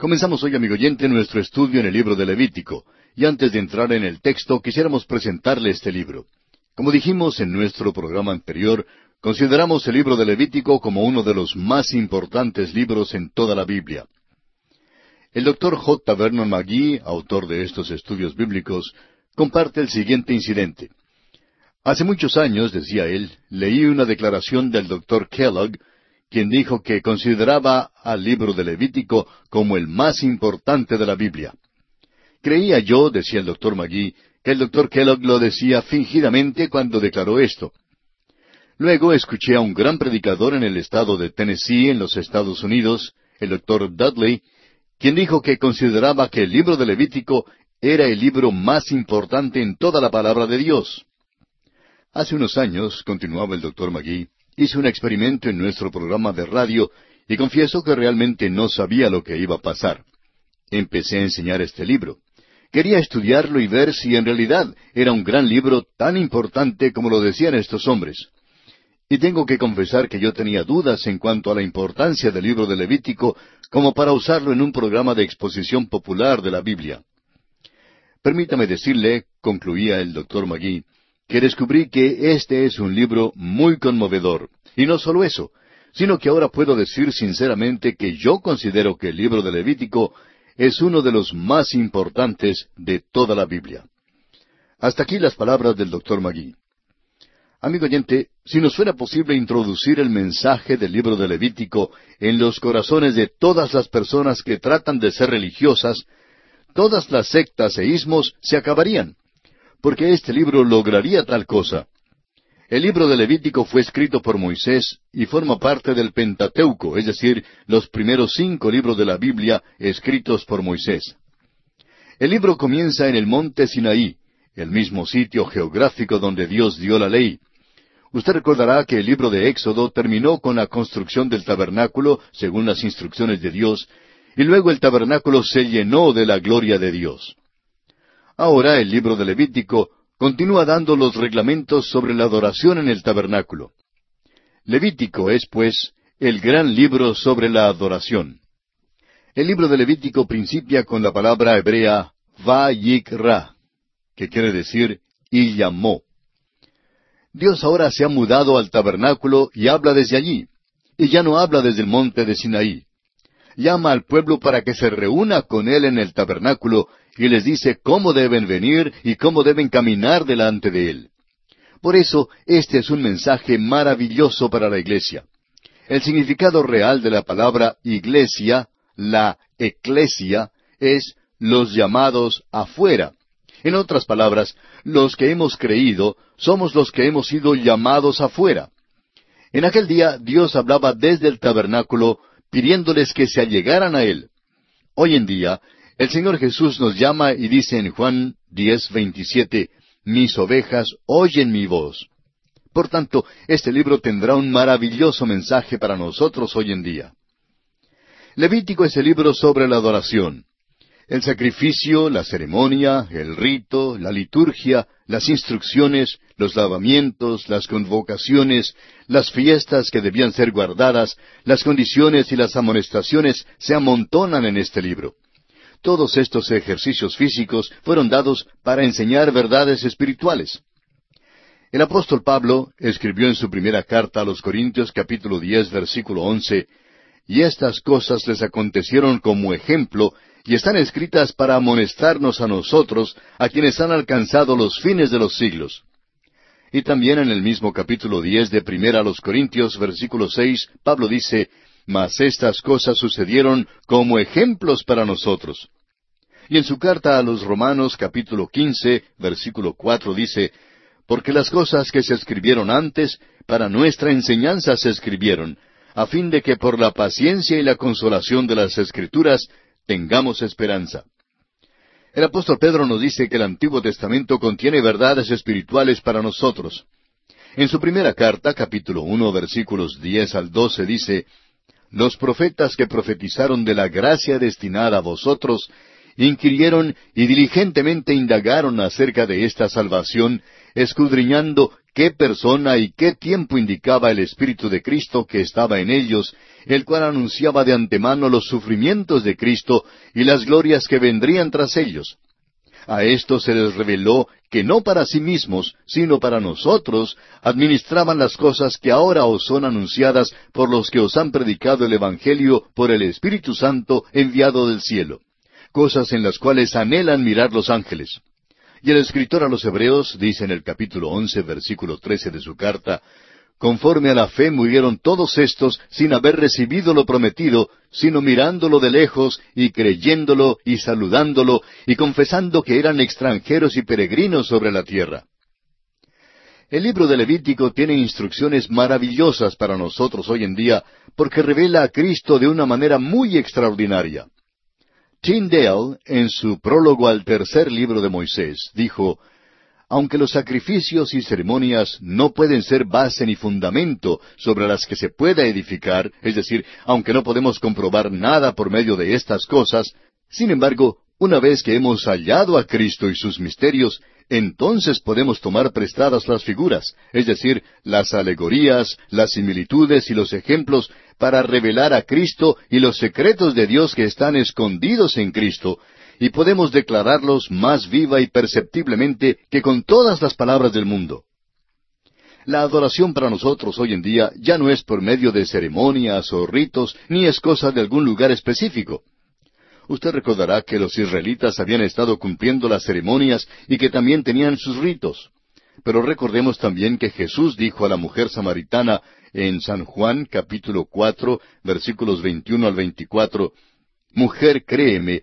Comenzamos hoy, amigo oyente, nuestro estudio en el libro de Levítico, y antes de entrar en el texto quisiéramos presentarle este libro. Como dijimos en nuestro programa anterior, consideramos el libro de Levítico como uno de los más importantes libros en toda la Biblia. El doctor J. Vernon McGee, autor de estos estudios bíblicos, comparte el siguiente incidente. Hace muchos años, decía él, leí una declaración del doctor Kellogg, quien dijo que consideraba al libro de Levítico como el más importante de la Biblia. Creía yo, decía el doctor Magui, que el doctor Kellogg lo decía fingidamente cuando declaró esto. Luego escuché a un gran predicador en el estado de Tennessee, en los Estados Unidos, el doctor Dudley, quien dijo que consideraba que el libro de Levítico era el libro más importante en toda la palabra de Dios. Hace unos años, continuaba el doctor Magui, hice un experimento en nuestro programa de radio y confieso que realmente no sabía lo que iba a pasar. Empecé a enseñar este libro. Quería estudiarlo y ver si en realidad era un gran libro tan importante como lo decían estos hombres. Y tengo que confesar que yo tenía dudas en cuanto a la importancia del libro de Levítico como para usarlo en un programa de exposición popular de la Biblia. Permítame decirle, concluía el doctor Magui, que descubrí que este es un libro muy conmovedor. Y no solo eso, sino que ahora puedo decir sinceramente que yo considero que el libro de Levítico es uno de los más importantes de toda la Biblia. Hasta aquí las palabras del doctor Magui. Amigo oyente, si nos fuera posible introducir el mensaje del libro de Levítico en los corazones de todas las personas que tratan de ser religiosas, todas las sectas e ismos se acabarían, porque este libro lograría tal cosa. El libro de Levítico fue escrito por Moisés y forma parte del Pentateuco, es decir, los primeros cinco libros de la Biblia escritos por Moisés. El libro comienza en el monte Sinaí, el mismo sitio geográfico donde Dios dio la ley. Usted recordará que el libro de Éxodo terminó con la construcción del tabernáculo, según las instrucciones de Dios, y luego el tabernáculo se llenó de la gloria de Dios. Ahora el libro de Levítico continúa dando los reglamentos sobre la adoración en el tabernáculo. Levítico es, pues, el gran libro sobre la adoración. El libro de Levítico principia con la palabra hebrea va-yik-ra, que quiere decir y llamó. Dios ahora se ha mudado al tabernáculo y habla desde allí, y ya no habla desde el monte de Sinaí. Llama al pueblo para que se reúna con él en el tabernáculo y les dice cómo deben venir y cómo deben caminar delante de Él. Por eso, este es un mensaje maravilloso para la iglesia. El significado real de la palabra iglesia, la eclesia, es los llamados afuera. En otras palabras, los que hemos creído somos los que hemos sido llamados afuera. En aquel día Dios hablaba desde el tabernáculo pidiéndoles que se allegaran a Él. Hoy en día el Señor Jesús nos llama y dice en Juan 10, 27, Mis ovejas oyen mi voz. Por tanto, este libro tendrá un maravilloso mensaje para nosotros hoy en día. Levítico es el libro sobre la adoración. El sacrificio, la ceremonia, el rito, la liturgia, las instrucciones, los lavamientos, las convocaciones, las fiestas que debían ser guardadas, las condiciones y las amonestaciones se amontonan en este libro. Todos estos ejercicios físicos fueron dados para enseñar verdades espirituales. El apóstol Pablo escribió en su primera carta a los Corintios capítulo diez versículo once y estas cosas les acontecieron como ejemplo y están escritas para amonestarnos a nosotros, a quienes han alcanzado los fines de los siglos. Y también en el mismo capítulo diez de Primera a los Corintios, versículo seis, Pablo dice, mas estas cosas sucedieron como ejemplos para nosotros. Y en su carta a los Romanos capítulo quince, versículo cuatro dice, Porque las cosas que se escribieron antes, para nuestra enseñanza se escribieron, a fin de que por la paciencia y la consolación de las Escrituras tengamos esperanza. El apóstol Pedro nos dice que el Antiguo Testamento contiene verdades espirituales para nosotros. En su primera carta, capítulo uno, versículos diez al doce, dice, los profetas que profetizaron de la gracia destinada a vosotros, inquirieron y diligentemente indagaron acerca de esta salvación, escudriñando qué persona y qué tiempo indicaba el Espíritu de Cristo que estaba en ellos, el cual anunciaba de antemano los sufrimientos de Cristo y las glorias que vendrían tras ellos. A esto se les reveló que no para sí mismos, sino para nosotros, administraban las cosas que ahora os son anunciadas por los que os han predicado el Evangelio por el Espíritu Santo enviado del cielo, cosas en las cuales anhelan mirar los ángeles. Y el escritor a los Hebreos dice en el capítulo once, versículo trece de su carta, Conforme a la fe murieron todos estos sin haber recibido lo prometido, sino mirándolo de lejos y creyéndolo y saludándolo y confesando que eran extranjeros y peregrinos sobre la tierra. El libro de Levítico tiene instrucciones maravillosas para nosotros hoy en día porque revela a Cristo de una manera muy extraordinaria. Tyndale, en su prólogo al tercer libro de Moisés, dijo, aunque los sacrificios y ceremonias no pueden ser base ni fundamento sobre las que se pueda edificar, es decir, aunque no podemos comprobar nada por medio de estas cosas, sin embargo, una vez que hemos hallado a Cristo y sus misterios, entonces podemos tomar prestadas las figuras, es decir, las alegorías, las similitudes y los ejemplos para revelar a Cristo y los secretos de Dios que están escondidos en Cristo, y podemos declararlos más viva y perceptiblemente que con todas las palabras del mundo. La adoración para nosotros hoy en día ya no es por medio de ceremonias o ritos, ni es cosa de algún lugar específico. Usted recordará que los israelitas habían estado cumpliendo las ceremonias y que también tenían sus ritos. Pero recordemos también que Jesús dijo a la mujer samaritana en San Juan capítulo cuatro versículos veintiuno al veinticuatro, Mujer, créeme,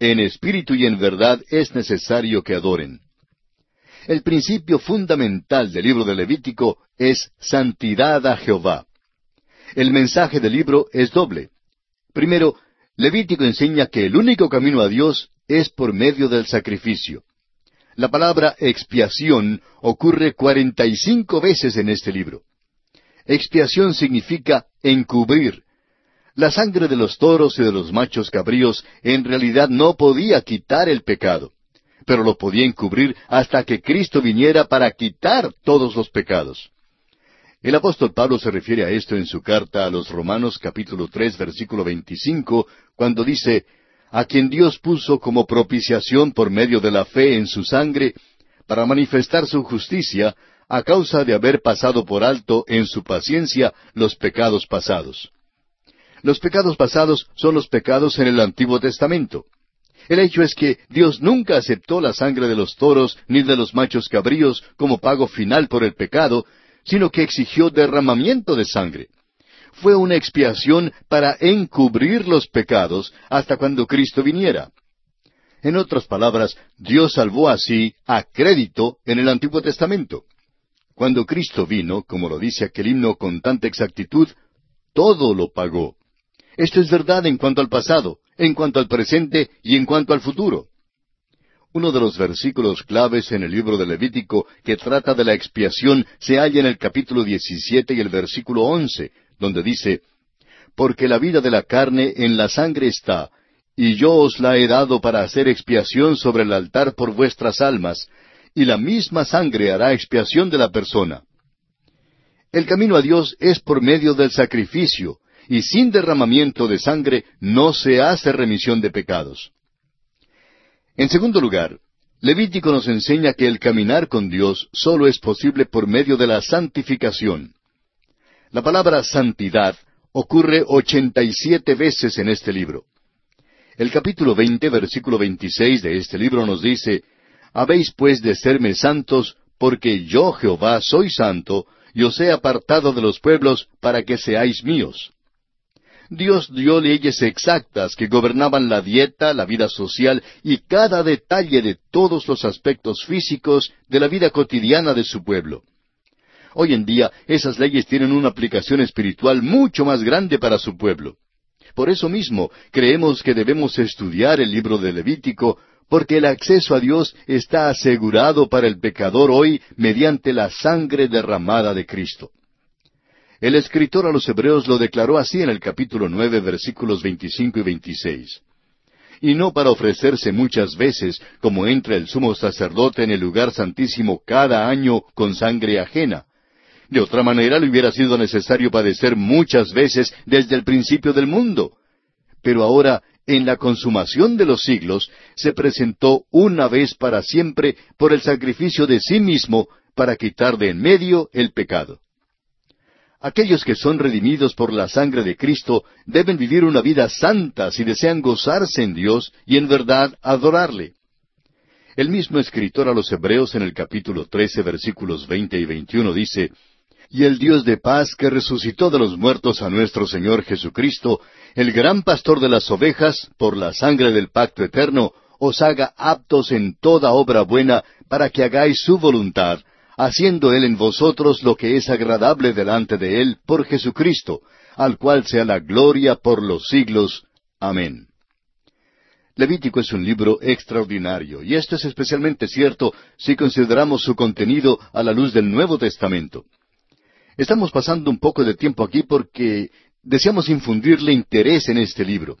en espíritu y en verdad es necesario que adoren. El principio fundamental del libro de Levítico es santidad a Jehová. El mensaje del libro es doble. Primero, Levítico enseña que el único camino a Dios es por medio del sacrificio. La palabra expiación ocurre cuarenta y cinco veces en este libro. Expiación significa encubrir, la sangre de los toros y de los machos cabríos en realidad no podía quitar el pecado, pero lo podía encubrir hasta que Cristo viniera para quitar todos los pecados. El apóstol Pablo se refiere a esto en su carta a los Romanos capítulo tres versículo veinticinco, cuando dice, a quien Dios puso como propiciación por medio de la fe en su sangre, para manifestar su justicia, a causa de haber pasado por alto en su paciencia los pecados pasados. Los pecados pasados son los pecados en el Antiguo Testamento. El hecho es que Dios nunca aceptó la sangre de los toros ni de los machos cabríos como pago final por el pecado, sino que exigió derramamiento de sangre. Fue una expiación para encubrir los pecados hasta cuando Cristo viniera. En otras palabras, Dios salvó así a crédito en el Antiguo Testamento. Cuando Cristo vino, como lo dice aquel himno con tanta exactitud, todo lo pagó. Esto es verdad en cuanto al pasado, en cuanto al presente y en cuanto al futuro. Uno de los versículos claves en el libro de Levítico que trata de la expiación se halla en el capítulo 17 y el versículo 11, donde dice, Porque la vida de la carne en la sangre está, y yo os la he dado para hacer expiación sobre el altar por vuestras almas, y la misma sangre hará expiación de la persona. El camino a Dios es por medio del sacrificio, y sin derramamiento de sangre no se hace remisión de pecados. En segundo lugar, Levítico nos enseña que el caminar con Dios solo es posible por medio de la santificación. La palabra santidad ocurre ochenta y siete veces en este libro. El capítulo veinte, versículo veintiséis de este libro nos dice, Habéis pues de serme santos, porque yo Jehová soy santo, y os he apartado de los pueblos para que seáis míos. Dios dio leyes exactas que gobernaban la dieta, la vida social y cada detalle de todos los aspectos físicos de la vida cotidiana de su pueblo. Hoy en día esas leyes tienen una aplicación espiritual mucho más grande para su pueblo. Por eso mismo creemos que debemos estudiar el libro de Levítico porque el acceso a Dios está asegurado para el pecador hoy mediante la sangre derramada de Cristo. El escritor a los Hebreos lo declaró así en el capítulo nueve versículos veinticinco y veintiséis. Y no para ofrecerse muchas veces, como entra el sumo sacerdote en el lugar santísimo cada año con sangre ajena. De otra manera le hubiera sido necesario padecer muchas veces desde el principio del mundo. Pero ahora en la consumación de los siglos, se presentó una vez para siempre por el sacrificio de sí mismo para quitar de en medio el pecado. Aquellos que son redimidos por la sangre de Cristo deben vivir una vida santa si desean gozarse en Dios y en verdad adorarle. El mismo escritor a los Hebreos en el capítulo trece versículos veinte y veintiuno dice, y el Dios de paz que resucitó de los muertos a nuestro Señor Jesucristo, el gran pastor de las ovejas, por la sangre del pacto eterno, os haga aptos en toda obra buena para que hagáis su voluntad, haciendo Él en vosotros lo que es agradable delante de Él por Jesucristo, al cual sea la gloria por los siglos. Amén. Levítico es un libro extraordinario, y esto es especialmente cierto si consideramos su contenido a la luz del Nuevo Testamento. Estamos pasando un poco de tiempo aquí porque deseamos infundirle interés en este libro.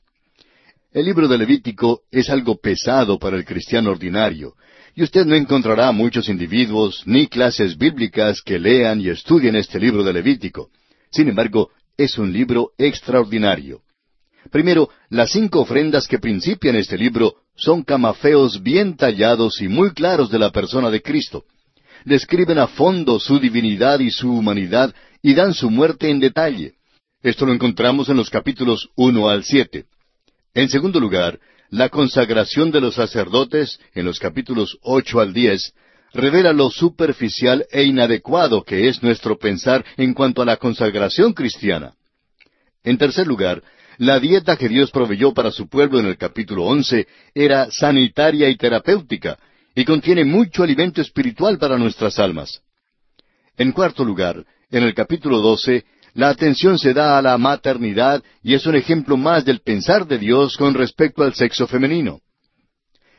El libro de Levítico es algo pesado para el cristiano ordinario, y usted no encontrará muchos individuos ni clases bíblicas que lean y estudien este libro de Levítico. Sin embargo, es un libro extraordinario. Primero, las cinco ofrendas que principian este libro son camafeos bien tallados y muy claros de la persona de Cristo describen a fondo su divinidad y su humanidad y dan su muerte en detalle. Esto lo encontramos en los capítulos uno al siete. En segundo lugar, la consagración de los sacerdotes, en los capítulos ocho al diez, revela lo superficial e inadecuado que es nuestro pensar en cuanto a la consagración cristiana. En tercer lugar, la dieta que Dios proveyó para su pueblo en el capítulo once era sanitaria y terapéutica, y contiene mucho alimento espiritual para nuestras almas. En cuarto lugar, en el capítulo doce, la atención se da a la maternidad y es un ejemplo más del pensar de Dios con respecto al sexo femenino.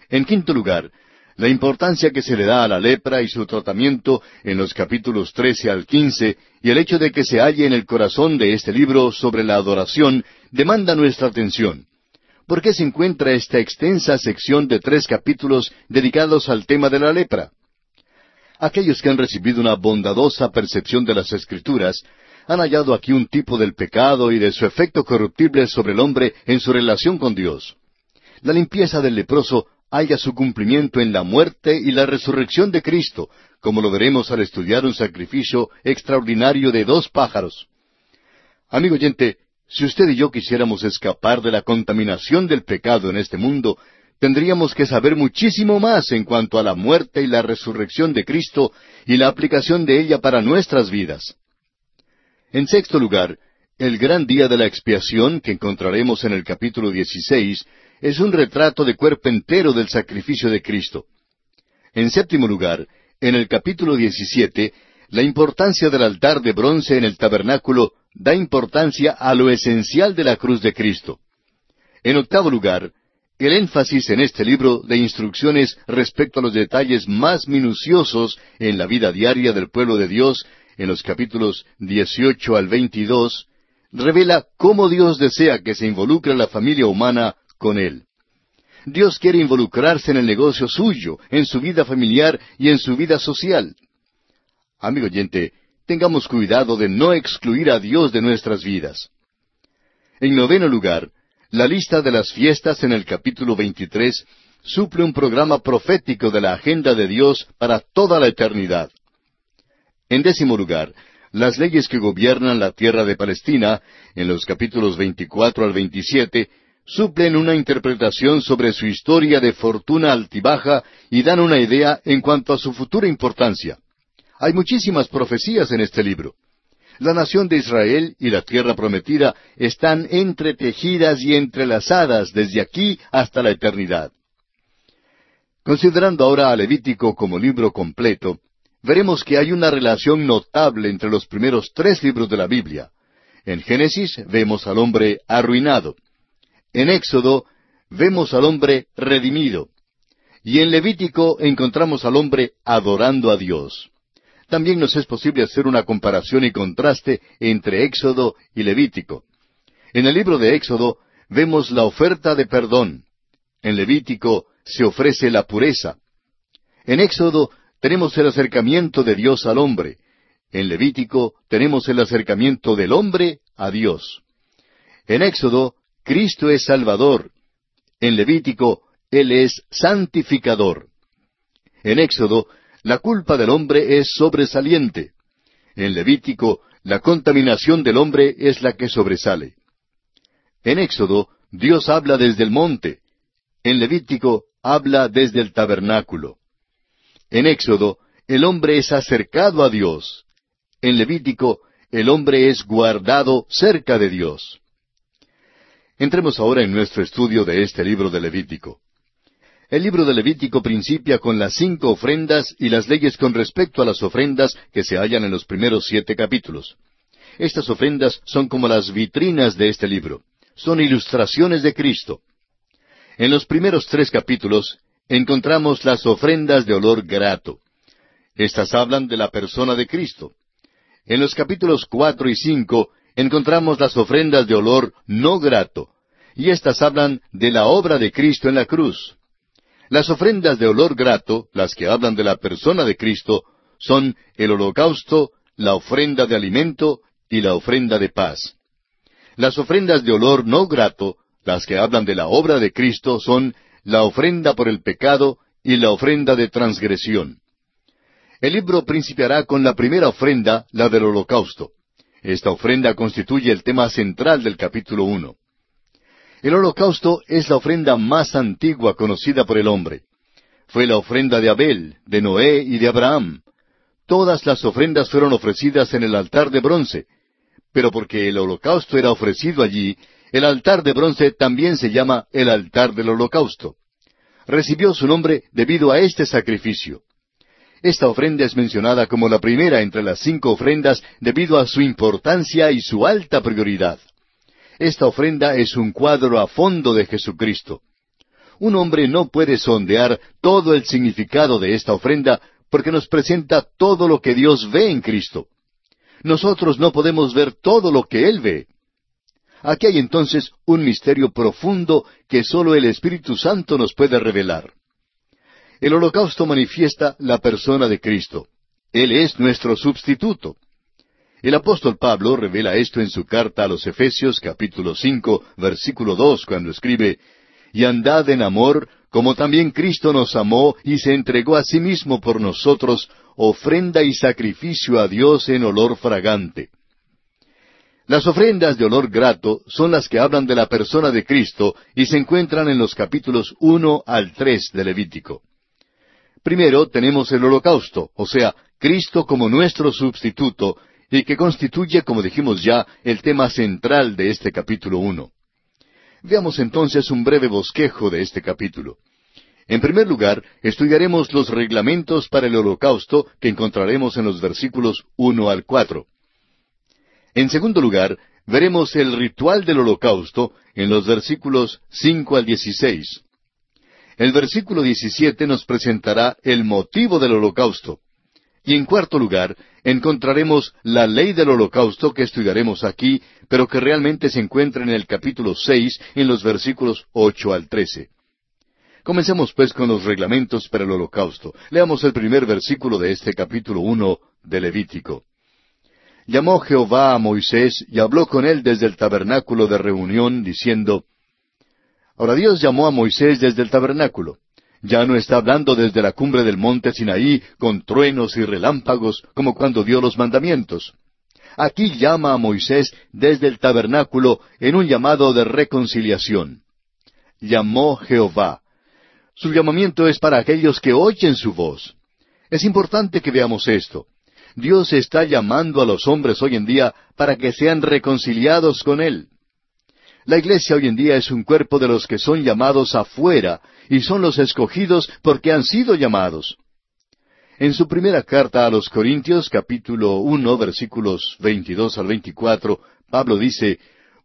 En quinto lugar, la importancia que se le da a la lepra y su tratamiento en los capítulos trece al quince y el hecho de que se halle en el corazón de este libro sobre la adoración demanda nuestra atención. ¿Por qué se encuentra esta extensa sección de tres capítulos dedicados al tema de la lepra? Aquellos que han recibido una bondadosa percepción de las Escrituras han hallado aquí un tipo del pecado y de su efecto corruptible sobre el hombre en su relación con Dios. La limpieza del leproso halla su cumplimiento en la muerte y la resurrección de Cristo, como lo veremos al estudiar un sacrificio extraordinario de dos pájaros. Amigo oyente, si usted y yo quisiéramos escapar de la contaminación del pecado en este mundo, tendríamos que saber muchísimo más en cuanto a la muerte y la resurrección de Cristo y la aplicación de ella para nuestras vidas. En sexto lugar, el gran día de la expiación que encontraremos en el capítulo 16 es un retrato de cuerpo entero del sacrificio de Cristo. En séptimo lugar, en el capítulo 17, la importancia del altar de bronce en el tabernáculo da importancia a lo esencial de la cruz de Cristo. En octavo lugar, el énfasis en este libro de instrucciones respecto a los detalles más minuciosos en la vida diaria del pueblo de Dios, en los capítulos 18 al 22, revela cómo Dios desea que se involucre la familia humana con Él. Dios quiere involucrarse en el negocio suyo, en su vida familiar y en su vida social. Amigo oyente, tengamos cuidado de no excluir a Dios de nuestras vidas. En noveno lugar, la lista de las fiestas en el capítulo 23 suple un programa profético de la agenda de Dios para toda la eternidad. En décimo lugar, las leyes que gobiernan la tierra de Palestina, en los capítulos 24 al 27, suplen una interpretación sobre su historia de fortuna altibaja y dan una idea en cuanto a su futura importancia. Hay muchísimas profecías en este libro. La nación de Israel y la tierra prometida están entretejidas y entrelazadas desde aquí hasta la eternidad. Considerando ahora a Levítico como libro completo, veremos que hay una relación notable entre los primeros tres libros de la Biblia. En Génesis vemos al hombre arruinado. En Éxodo vemos al hombre redimido. Y en Levítico encontramos al hombre adorando a Dios. También nos es posible hacer una comparación y contraste entre Éxodo y Levítico. En el libro de Éxodo vemos la oferta de perdón. En Levítico se ofrece la pureza. En Éxodo tenemos el acercamiento de Dios al hombre. En Levítico tenemos el acercamiento del hombre a Dios. En Éxodo, Cristo es Salvador. En Levítico, Él es santificador. En Éxodo, la culpa del hombre es sobresaliente. En Levítico, la contaminación del hombre es la que sobresale. En Éxodo, Dios habla desde el monte. En Levítico, habla desde el tabernáculo. En Éxodo, el hombre es acercado a Dios. En Levítico, el hombre es guardado cerca de Dios. Entremos ahora en nuestro estudio de este libro de Levítico. El libro de Levítico principia con las cinco ofrendas y las leyes con respecto a las ofrendas que se hallan en los primeros siete capítulos. Estas ofrendas son como las vitrinas de este libro. Son ilustraciones de Cristo. En los primeros tres capítulos encontramos las ofrendas de olor grato. Estas hablan de la persona de Cristo. En los capítulos cuatro y cinco encontramos las ofrendas de olor no grato, y estas hablan de la obra de Cristo en la cruz. Las ofrendas de olor grato, las que hablan de la persona de Cristo, son el holocausto, la ofrenda de alimento y la ofrenda de paz. Las ofrendas de olor no grato, las que hablan de la obra de Cristo, son la ofrenda por el pecado y la ofrenda de transgresión. El libro principiará con la primera ofrenda, la del holocausto. Esta ofrenda constituye el tema central del capítulo uno. El holocausto es la ofrenda más antigua conocida por el hombre. Fue la ofrenda de Abel, de Noé y de Abraham. Todas las ofrendas fueron ofrecidas en el altar de bronce, pero porque el holocausto era ofrecido allí, el altar de bronce también se llama el altar del holocausto. Recibió su nombre debido a este sacrificio. Esta ofrenda es mencionada como la primera entre las cinco ofrendas debido a su importancia y su alta prioridad. Esta ofrenda es un cuadro a fondo de Jesucristo. Un hombre no puede sondear todo el significado de esta ofrenda porque nos presenta todo lo que Dios ve en Cristo. Nosotros no podemos ver todo lo que Él ve. Aquí hay entonces un misterio profundo que sólo el Espíritu Santo nos puede revelar. El holocausto manifiesta la persona de Cristo. Él es nuestro sustituto. El apóstol Pablo revela esto en su carta a los Efesios capítulo cinco, versículo dos, cuando escribe Y andad en amor, como también Cristo nos amó y se entregó a sí mismo por nosotros, ofrenda y sacrificio a Dios en olor fragante. Las ofrendas de olor grato son las que hablan de la persona de Cristo y se encuentran en los capítulos uno al tres de Levítico. Primero tenemos el holocausto, o sea, Cristo como nuestro sustituto, y que constituye, como dijimos ya, el tema central de este capítulo uno. Veamos entonces un breve bosquejo de este capítulo. En primer lugar, estudiaremos los reglamentos para el holocausto que encontraremos en los versículos uno al cuatro. En segundo lugar, veremos el ritual del holocausto en los versículos cinco al dieciséis. El versículo 17 nos presentará el motivo del holocausto. Y en cuarto lugar, encontraremos la ley del holocausto que estudiaremos aquí, pero que realmente se encuentra en el capítulo seis, en los versículos ocho al trece. Comencemos pues con los reglamentos para el holocausto. Leamos el primer versículo de este capítulo uno de Levítico. Llamó Jehová a Moisés y habló con él desde el tabernáculo de reunión, diciendo, Ahora Dios llamó a Moisés desde el tabernáculo. Ya no está hablando desde la cumbre del monte Sinaí con truenos y relámpagos como cuando dio los mandamientos. Aquí llama a Moisés desde el tabernáculo en un llamado de reconciliación. Llamó Jehová. Su llamamiento es para aquellos que oyen su voz. Es importante que veamos esto. Dios está llamando a los hombres hoy en día para que sean reconciliados con Él. La iglesia hoy en día es un cuerpo de los que son llamados afuera y son los escogidos porque han sido llamados. En su primera carta a los Corintios, capítulo uno, versículos veintidós al veinticuatro, Pablo dice,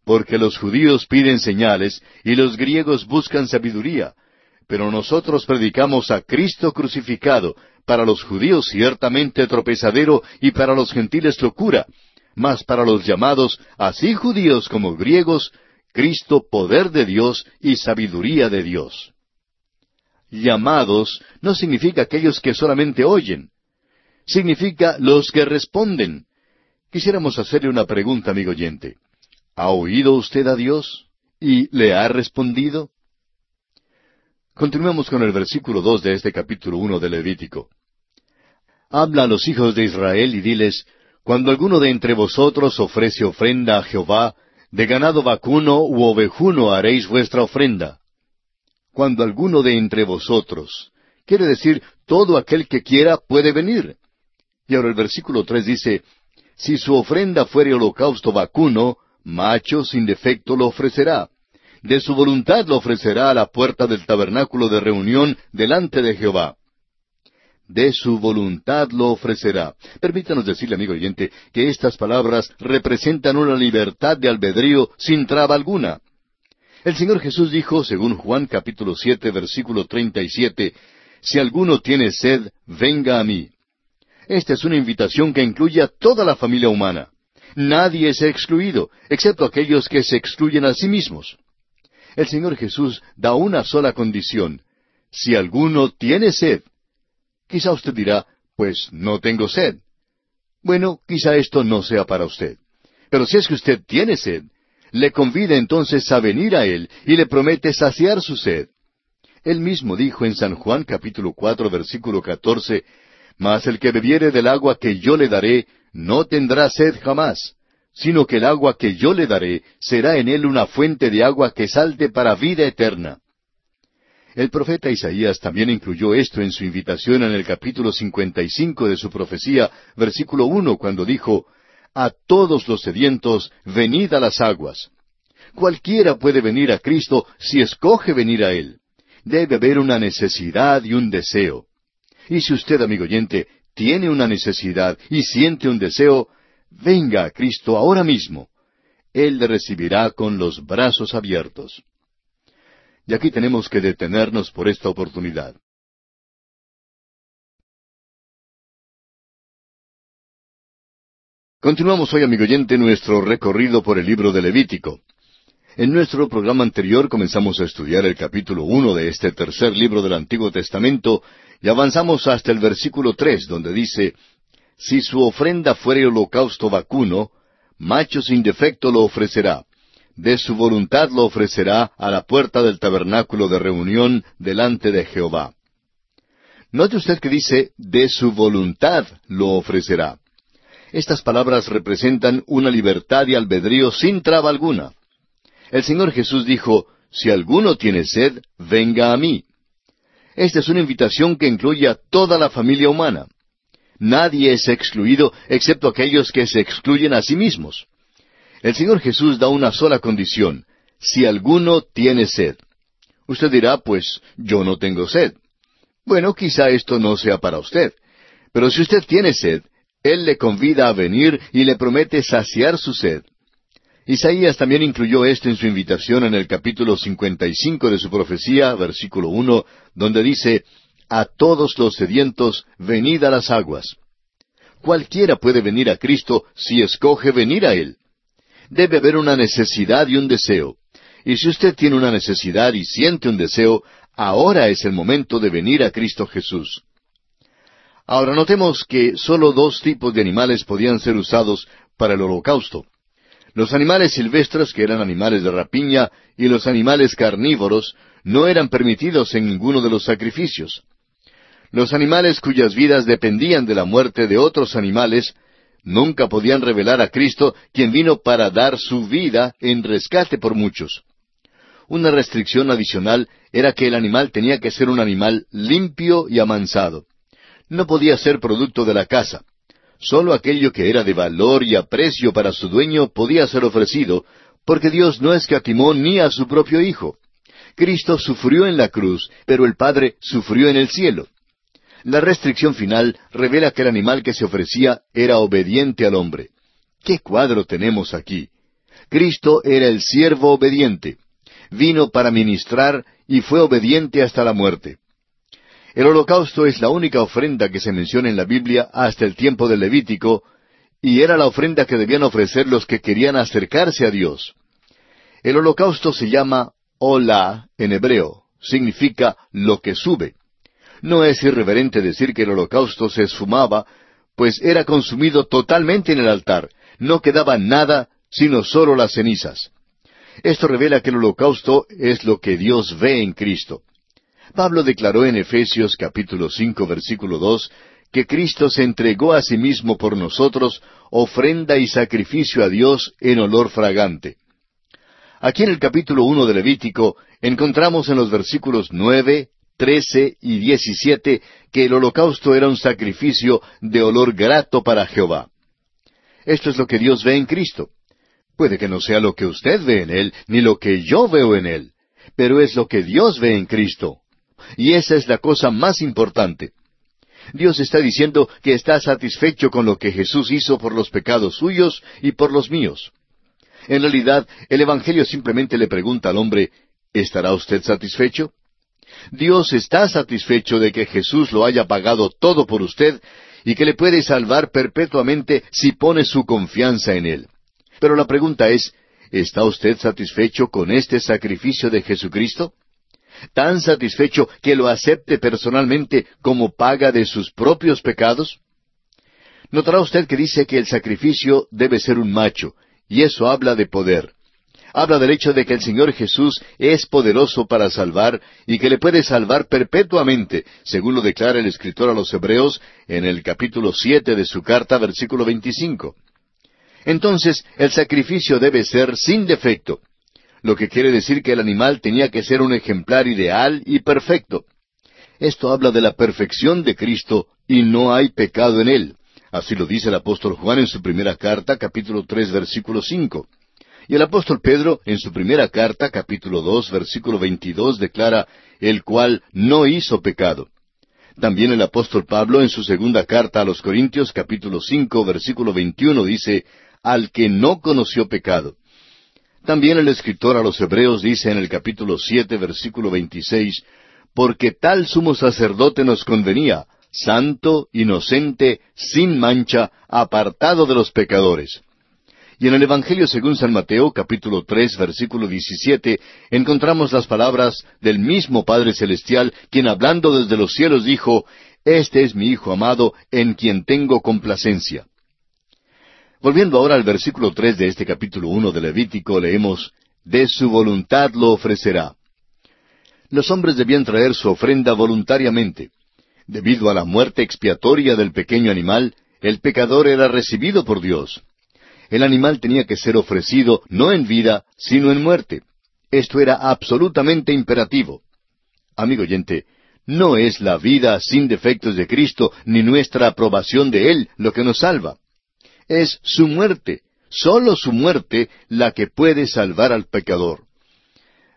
Porque los judíos piden señales y los griegos buscan sabiduría, pero nosotros predicamos a Cristo crucificado, para los judíos ciertamente tropezadero y para los gentiles locura, mas para los llamados, así judíos como griegos, Cristo poder de Dios y sabiduría de Dios llamados no significa aquellos que solamente oyen, significa los que responden. Quisiéramos hacerle una pregunta, amigo oyente. ¿Ha oído usted a Dios y le ha respondido? Continuemos con el versículo dos de este capítulo uno de Levítico. Habla a los hijos de Israel y diles, Cuando alguno de entre vosotros ofrece ofrenda a Jehová, de ganado vacuno u ovejuno haréis vuestra ofrenda cuando alguno de entre vosotros. Quiere decir, todo aquel que quiera puede venir. Y ahora el versículo tres dice, Si su ofrenda fuere holocausto vacuno, macho sin defecto lo ofrecerá. De su voluntad lo ofrecerá a la puerta del tabernáculo de reunión delante de Jehová. De su voluntad lo ofrecerá. Permítanos decirle, amigo oyente, que estas palabras representan una libertad de albedrío sin traba alguna. El Señor Jesús dijo, según Juan capítulo siete, versículo treinta y siete, Si alguno tiene sed, venga a mí. Esta es una invitación que incluye a toda la familia humana. Nadie es excluido, excepto aquellos que se excluyen a sí mismos. El Señor Jesús da una sola condición. Si alguno tiene sed. Quizá usted dirá, pues no tengo sed. Bueno, quizá esto no sea para usted. Pero si es que usted tiene sed, le convida entonces a venir a Él y le promete saciar su sed. Él mismo dijo en San Juan capítulo cuatro versículo catorce, Mas el que bebiere del agua que yo le daré, no tendrá sed jamás, sino que el agua que yo le daré será en él una fuente de agua que salte para vida eterna. El profeta Isaías también incluyó esto en su invitación en el capítulo cincuenta y cinco de su profecía, versículo uno, cuando dijo, a todos los sedientos, venid a las aguas. Cualquiera puede venir a Cristo si escoge venir a Él. Debe haber una necesidad y un deseo. Y si usted, amigo oyente, tiene una necesidad y siente un deseo, venga a Cristo ahora mismo. Él le recibirá con los brazos abiertos. Y aquí tenemos que detenernos por esta oportunidad. Continuamos hoy, amigo oyente, nuestro recorrido por el libro de Levítico. En nuestro programa anterior comenzamos a estudiar el capítulo uno de este tercer libro del Antiguo Testamento y avanzamos hasta el versículo tres, donde dice Si su ofrenda fuere holocausto vacuno, macho sin defecto lo ofrecerá. De su voluntad lo ofrecerá a la puerta del tabernáculo de reunión delante de Jehová. Note usted que dice, de su voluntad lo ofrecerá. Estas palabras representan una libertad y albedrío sin traba alguna. El Señor Jesús dijo, Si alguno tiene sed, venga a mí. Esta es una invitación que incluye a toda la familia humana. Nadie es excluido excepto aquellos que se excluyen a sí mismos. El Señor Jesús da una sola condición, si alguno tiene sed. Usted dirá, pues yo no tengo sed. Bueno, quizá esto no sea para usted. Pero si usted tiene sed, él le convida a venir y le promete saciar su sed. Isaías también incluyó esto en su invitación en el capítulo 55 de su profecía, versículo uno, donde dice, A todos los sedientos, venid a las aguas. Cualquiera puede venir a Cristo si escoge venir a Él. Debe haber una necesidad y un deseo. Y si usted tiene una necesidad y siente un deseo, ahora es el momento de venir a Cristo Jesús. Ahora notemos que sólo dos tipos de animales podían ser usados para el holocausto. Los animales silvestres, que eran animales de rapiña, y los animales carnívoros, no eran permitidos en ninguno de los sacrificios. Los animales cuyas vidas dependían de la muerte de otros animales, nunca podían revelar a Cristo, quien vino para dar su vida en rescate por muchos. Una restricción adicional era que el animal tenía que ser un animal limpio y amansado no podía ser producto de la casa. Sólo aquello que era de valor y aprecio para su dueño podía ser ofrecido, porque Dios no escatimó ni a su propio Hijo. Cristo sufrió en la cruz, pero el Padre sufrió en el cielo. La restricción final revela que el animal que se ofrecía era obediente al hombre. ¿Qué cuadro tenemos aquí? Cristo era el siervo obediente. Vino para ministrar y fue obediente hasta la muerte. El holocausto es la única ofrenda que se menciona en la Biblia hasta el tiempo del Levítico, y era la ofrenda que debían ofrecer los que querían acercarse a Dios. El holocausto se llama Ola en hebreo, significa lo que sube. No es irreverente decir que el holocausto se esfumaba, pues era consumido totalmente en el altar, no quedaba nada sino solo las cenizas. Esto revela que el holocausto es lo que Dios ve en Cristo. Pablo declaró en Efesios capítulo cinco versículo dos que Cristo se entregó a sí mismo por nosotros, ofrenda y sacrificio a Dios en olor fragante. Aquí en el capítulo uno de Levítico encontramos en los versículos nueve, trece y diecisiete que el holocausto era un sacrificio de olor grato para Jehová. Esto es lo que Dios ve en Cristo. Puede que no sea lo que usted ve en Él, ni lo que yo veo en Él, pero es lo que Dios ve en Cristo. Y esa es la cosa más importante. Dios está diciendo que está satisfecho con lo que Jesús hizo por los pecados suyos y por los míos. En realidad, el Evangelio simplemente le pregunta al hombre, ¿estará usted satisfecho? Dios está satisfecho de que Jesús lo haya pagado todo por usted y que le puede salvar perpetuamente si pone su confianza en Él. Pero la pregunta es, ¿está usted satisfecho con este sacrificio de Jesucristo? tan satisfecho que lo acepte personalmente como paga de sus propios pecados? Notará usted que dice que el sacrificio debe ser un macho, y eso habla de poder. Habla del hecho de que el Señor Jesús es poderoso para salvar y que le puede salvar perpetuamente, según lo declara el escritor a los Hebreos en el capítulo siete de su carta, versículo veinticinco. Entonces, el sacrificio debe ser sin defecto, lo que quiere decir que el animal tenía que ser un ejemplar ideal y perfecto. Esto habla de la perfección de Cristo y no hay pecado en él. Así lo dice el apóstol Juan en su primera carta, capítulo tres, versículo cinco. Y el apóstol Pedro, en su primera carta, capítulo dos, versículo veintidós, declara, el cual no hizo pecado. También el apóstol Pablo, en su segunda carta a los Corintios, capítulo cinco, versículo veintiuno, dice, al que no conoció pecado. También el escritor a los Hebreos dice en el capítulo siete, versículo veintiséis, porque tal sumo sacerdote nos convenía, santo, inocente, sin mancha, apartado de los pecadores. Y en el Evangelio según San Mateo, capítulo tres, versículo diecisiete, encontramos las palabras del mismo Padre Celestial, quien hablando desde los cielos dijo, Este es mi Hijo amado, en quien tengo complacencia. Volviendo ahora al versículo tres de este capítulo uno de Levítico, leemos De su voluntad lo ofrecerá. Los hombres debían traer su ofrenda voluntariamente. Debido a la muerte expiatoria del pequeño animal, el pecador era recibido por Dios. El animal tenía que ser ofrecido no en vida, sino en muerte. Esto era absolutamente imperativo. Amigo oyente, no es la vida sin defectos de Cristo ni nuestra aprobación de Él lo que nos salva es su muerte, sólo su muerte la que puede salvar al pecador.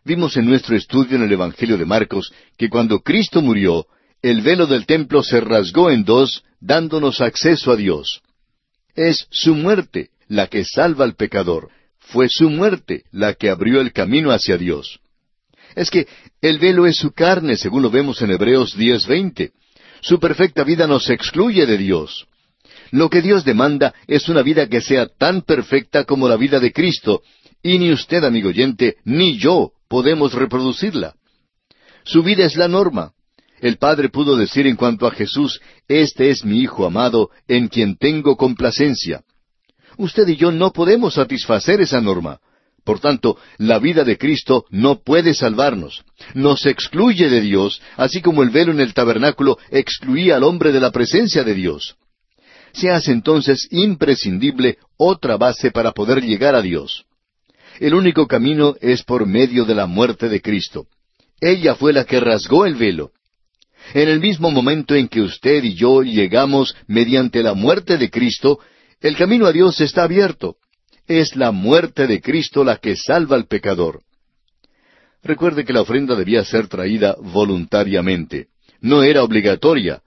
Vimos en nuestro estudio en el Evangelio de Marcos que cuando Cristo murió, el velo del templo se rasgó en dos, dándonos acceso a Dios. Es su muerte la que salva al pecador. Fue su muerte la que abrió el camino hacia Dios. Es que el velo es su carne, según lo vemos en Hebreos 10:20. Su perfecta vida nos excluye de Dios. Lo que Dios demanda es una vida que sea tan perfecta como la vida de Cristo, y ni usted, amigo oyente, ni yo podemos reproducirla. Su vida es la norma. El Padre pudo decir en cuanto a Jesús, Este es mi Hijo amado, en quien tengo complacencia. Usted y yo no podemos satisfacer esa norma. Por tanto, la vida de Cristo no puede salvarnos. Nos excluye de Dios, así como el velo en el tabernáculo excluía al hombre de la presencia de Dios se hace entonces imprescindible otra base para poder llegar a Dios. El único camino es por medio de la muerte de Cristo. Ella fue la que rasgó el velo. En el mismo momento en que usted y yo llegamos mediante la muerte de Cristo, el camino a Dios está abierto. Es la muerte de Cristo la que salva al pecador. Recuerde que la ofrenda debía ser traída voluntariamente. No era obligatoria,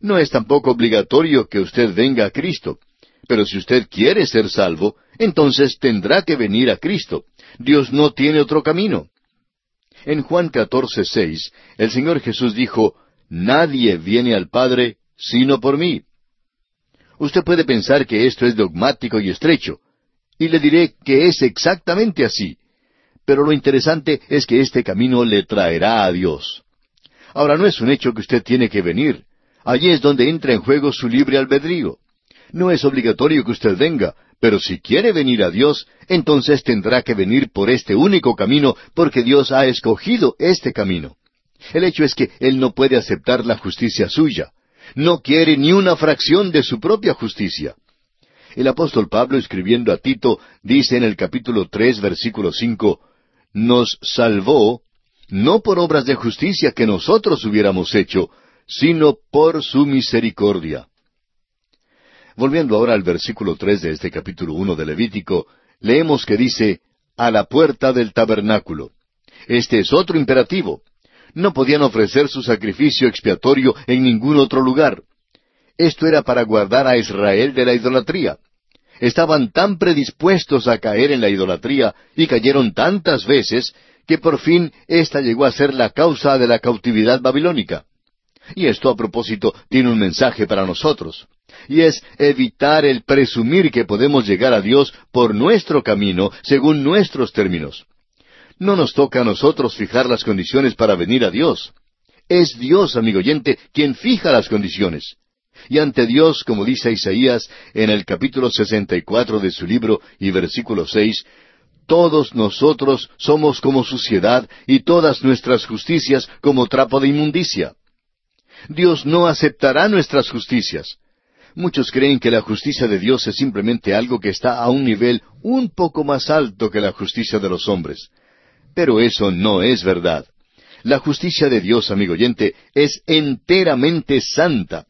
No es tampoco obligatorio que usted venga a Cristo. Pero si usted quiere ser salvo, entonces tendrá que venir a Cristo. Dios no tiene otro camino. En Juan 14, 6, el Señor Jesús dijo, Nadie viene al Padre sino por mí. Usted puede pensar que esto es dogmático y estrecho, y le diré que es exactamente así. Pero lo interesante es que este camino le traerá a Dios. Ahora no es un hecho que usted tiene que venir. Allí es donde entra en juego su libre albedrío. No es obligatorio que usted venga, pero si quiere venir a Dios, entonces tendrá que venir por este único camino, porque Dios ha escogido este camino. El hecho es que Él no puede aceptar la justicia suya. No quiere ni una fracción de su propia justicia. El apóstol Pablo, escribiendo a Tito, dice en el capítulo tres, versículo cinco, nos salvó no por obras de justicia que nosotros hubiéramos hecho, sino por su misericordia. Volviendo ahora al versículo tres de este capítulo uno de Levítico, leemos que dice, a la puerta del tabernáculo. Este es otro imperativo. No podían ofrecer su sacrificio expiatorio en ningún otro lugar. Esto era para guardar a Israel de la idolatría. Estaban tan predispuestos a caer en la idolatría y cayeron tantas veces que por fin ésta llegó a ser la causa de la cautividad babilónica. Y esto a propósito tiene un mensaje para nosotros, y es evitar el presumir que podemos llegar a Dios por nuestro camino, según nuestros términos. No nos toca a nosotros fijar las condiciones para venir a Dios. Es Dios, amigo oyente, quien fija las condiciones. Y ante Dios, como dice Isaías en el capítulo 64 de su libro y versículo 6, todos nosotros somos como suciedad y todas nuestras justicias como trapo de inmundicia. Dios no aceptará nuestras justicias. Muchos creen que la justicia de Dios es simplemente algo que está a un nivel un poco más alto que la justicia de los hombres. Pero eso no es verdad. La justicia de Dios, amigo oyente, es enteramente santa.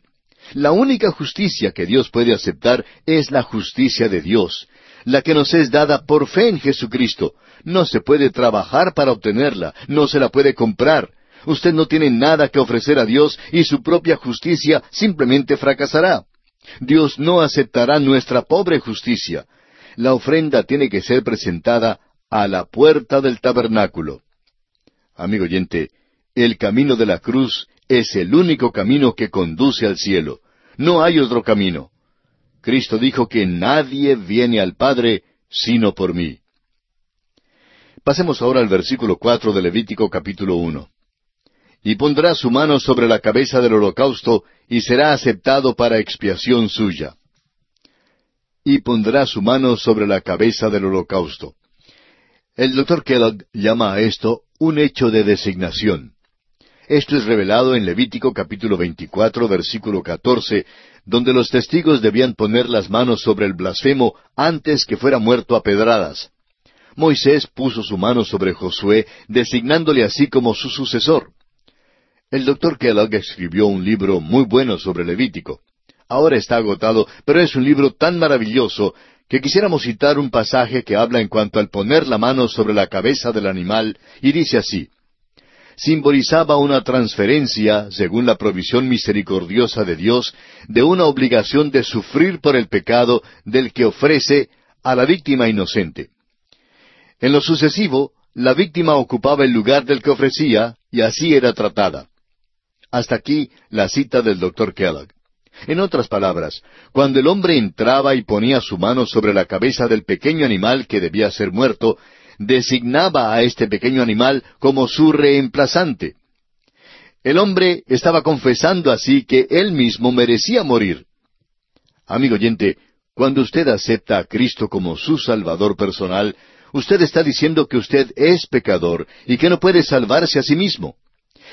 La única justicia que Dios puede aceptar es la justicia de Dios, la que nos es dada por fe en Jesucristo. No se puede trabajar para obtenerla, no se la puede comprar. Usted no tiene nada que ofrecer a Dios y su propia justicia simplemente fracasará. Dios no aceptará nuestra pobre justicia. La ofrenda tiene que ser presentada a la puerta del tabernáculo. Amigo oyente, el camino de la cruz es el único camino que conduce al cielo. No hay otro camino. Cristo dijo que nadie viene al Padre sino por mí. Pasemos ahora al versículo cuatro de Levítico capítulo uno. Y pondrá su mano sobre la cabeza del holocausto y será aceptado para expiación suya. Y pondrá su mano sobre la cabeza del holocausto. El doctor Kellogg llama a esto un hecho de designación. Esto es revelado en Levítico capítulo 24, versículo 14, donde los testigos debían poner las manos sobre el blasfemo antes que fuera muerto a pedradas. Moisés puso su mano sobre Josué, designándole así como su sucesor. El doctor Kellogg escribió un libro muy bueno sobre Levítico. Ahora está agotado, pero es un libro tan maravilloso que quisiéramos citar un pasaje que habla en cuanto al poner la mano sobre la cabeza del animal, y dice así, simbolizaba una transferencia, según la provisión misericordiosa de Dios, de una obligación de sufrir por el pecado del que ofrece a la víctima inocente. En lo sucesivo, la víctima ocupaba el lugar del que ofrecía y así era tratada. Hasta aquí la cita del doctor Kellogg. En otras palabras, cuando el hombre entraba y ponía su mano sobre la cabeza del pequeño animal que debía ser muerto, designaba a este pequeño animal como su reemplazante. El hombre estaba confesando así que él mismo merecía morir. Amigo oyente, cuando usted acepta a Cristo como su Salvador personal, usted está diciendo que usted es pecador y que no puede salvarse a sí mismo.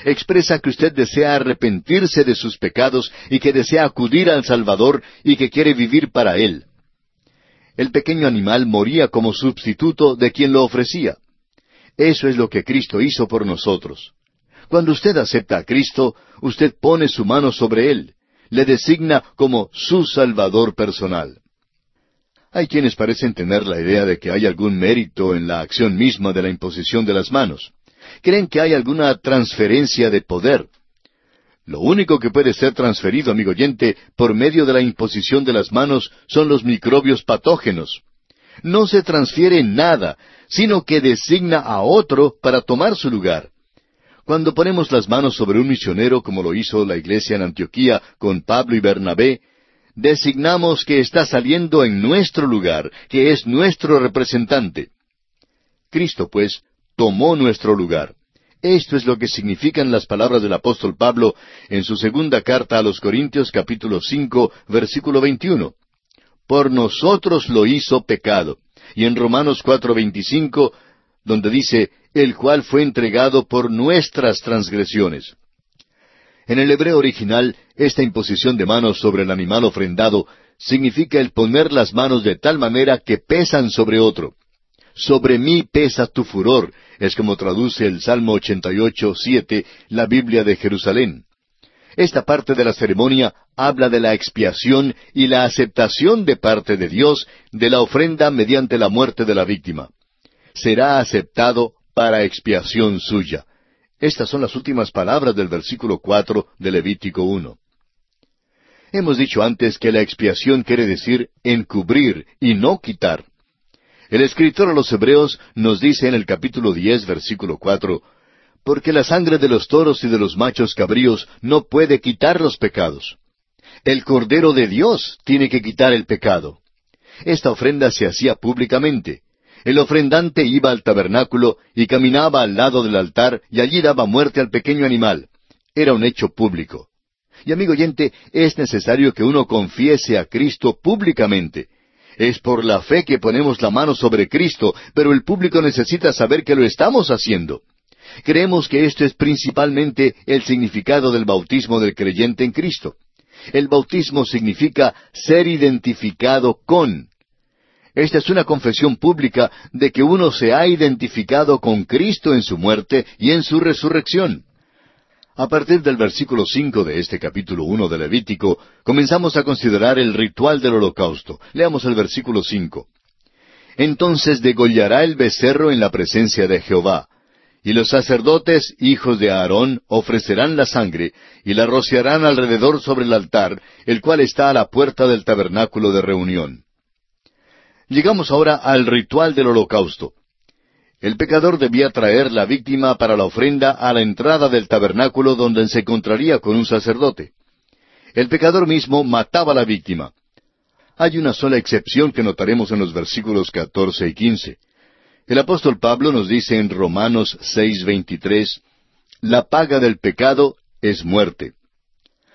Expresa que usted desea arrepentirse de sus pecados y que desea acudir al Salvador y que quiere vivir para Él el pequeño animal moría como sustituto de quien lo ofrecía. Eso es lo que Cristo hizo por nosotros. Cuando usted acepta a Cristo, usted pone su mano sobre Él, le designa como su Salvador personal. Hay quienes parecen tener la idea de que hay algún mérito en la acción misma de la imposición de las manos. Creen que hay alguna transferencia de poder. Lo único que puede ser transferido, amigo oyente, por medio de la imposición de las manos son los microbios patógenos. No se transfiere nada, sino que designa a otro para tomar su lugar. Cuando ponemos las manos sobre un misionero, como lo hizo la iglesia en Antioquía con Pablo y Bernabé, designamos que está saliendo en nuestro lugar, que es nuestro representante. Cristo, pues, tomó nuestro lugar. Esto es lo que significan las palabras del apóstol Pablo en su segunda carta a los Corintios capítulo cinco versículo veintiuno. Por nosotros lo hizo pecado. Y en Romanos cuatro veinticinco, donde dice, el cual fue entregado por nuestras transgresiones. En el hebreo original, esta imposición de manos sobre el animal ofrendado significa el poner las manos de tal manera que pesan sobre otro. Sobre mí pesa tu furor, es como traduce el Salmo 88, siete, la Biblia de Jerusalén. Esta parte de la ceremonia habla de la expiación y la aceptación de parte de Dios de la ofrenda mediante la muerte de la víctima. Será aceptado para expiación suya. Estas son las últimas palabras del versículo cuatro de Levítico uno. Hemos dicho antes que la expiación quiere decir encubrir y no quitar. El escritor a los Hebreos nos dice en el capítulo diez, versículo cuatro, porque la sangre de los toros y de los machos cabríos no puede quitar los pecados. El Cordero de Dios tiene que quitar el pecado. Esta ofrenda se hacía públicamente. El ofrendante iba al tabernáculo y caminaba al lado del altar y allí daba muerte al pequeño animal. Era un hecho público. Y amigo oyente, es necesario que uno confiese a Cristo públicamente. Es por la fe que ponemos la mano sobre Cristo, pero el público necesita saber que lo estamos haciendo. Creemos que esto es principalmente el significado del bautismo del creyente en Cristo. El bautismo significa ser identificado con. Esta es una confesión pública de que uno se ha identificado con Cristo en su muerte y en su resurrección. A partir del versículo cinco de este capítulo uno de Levítico, comenzamos a considerar el ritual del holocausto. Leamos el versículo cinco. Entonces degollará el becerro en la presencia de Jehová, y los sacerdotes, hijos de Aarón, ofrecerán la sangre, y la rociarán alrededor sobre el altar, el cual está a la puerta del tabernáculo de reunión. Llegamos ahora al ritual del holocausto. El pecador debía traer la víctima para la ofrenda a la entrada del tabernáculo donde se encontraría con un sacerdote. El pecador mismo mataba a la víctima. Hay una sola excepción que notaremos en los versículos catorce y quince. El apóstol Pablo nos dice en Romanos seis veintitrés, La paga del pecado es muerte.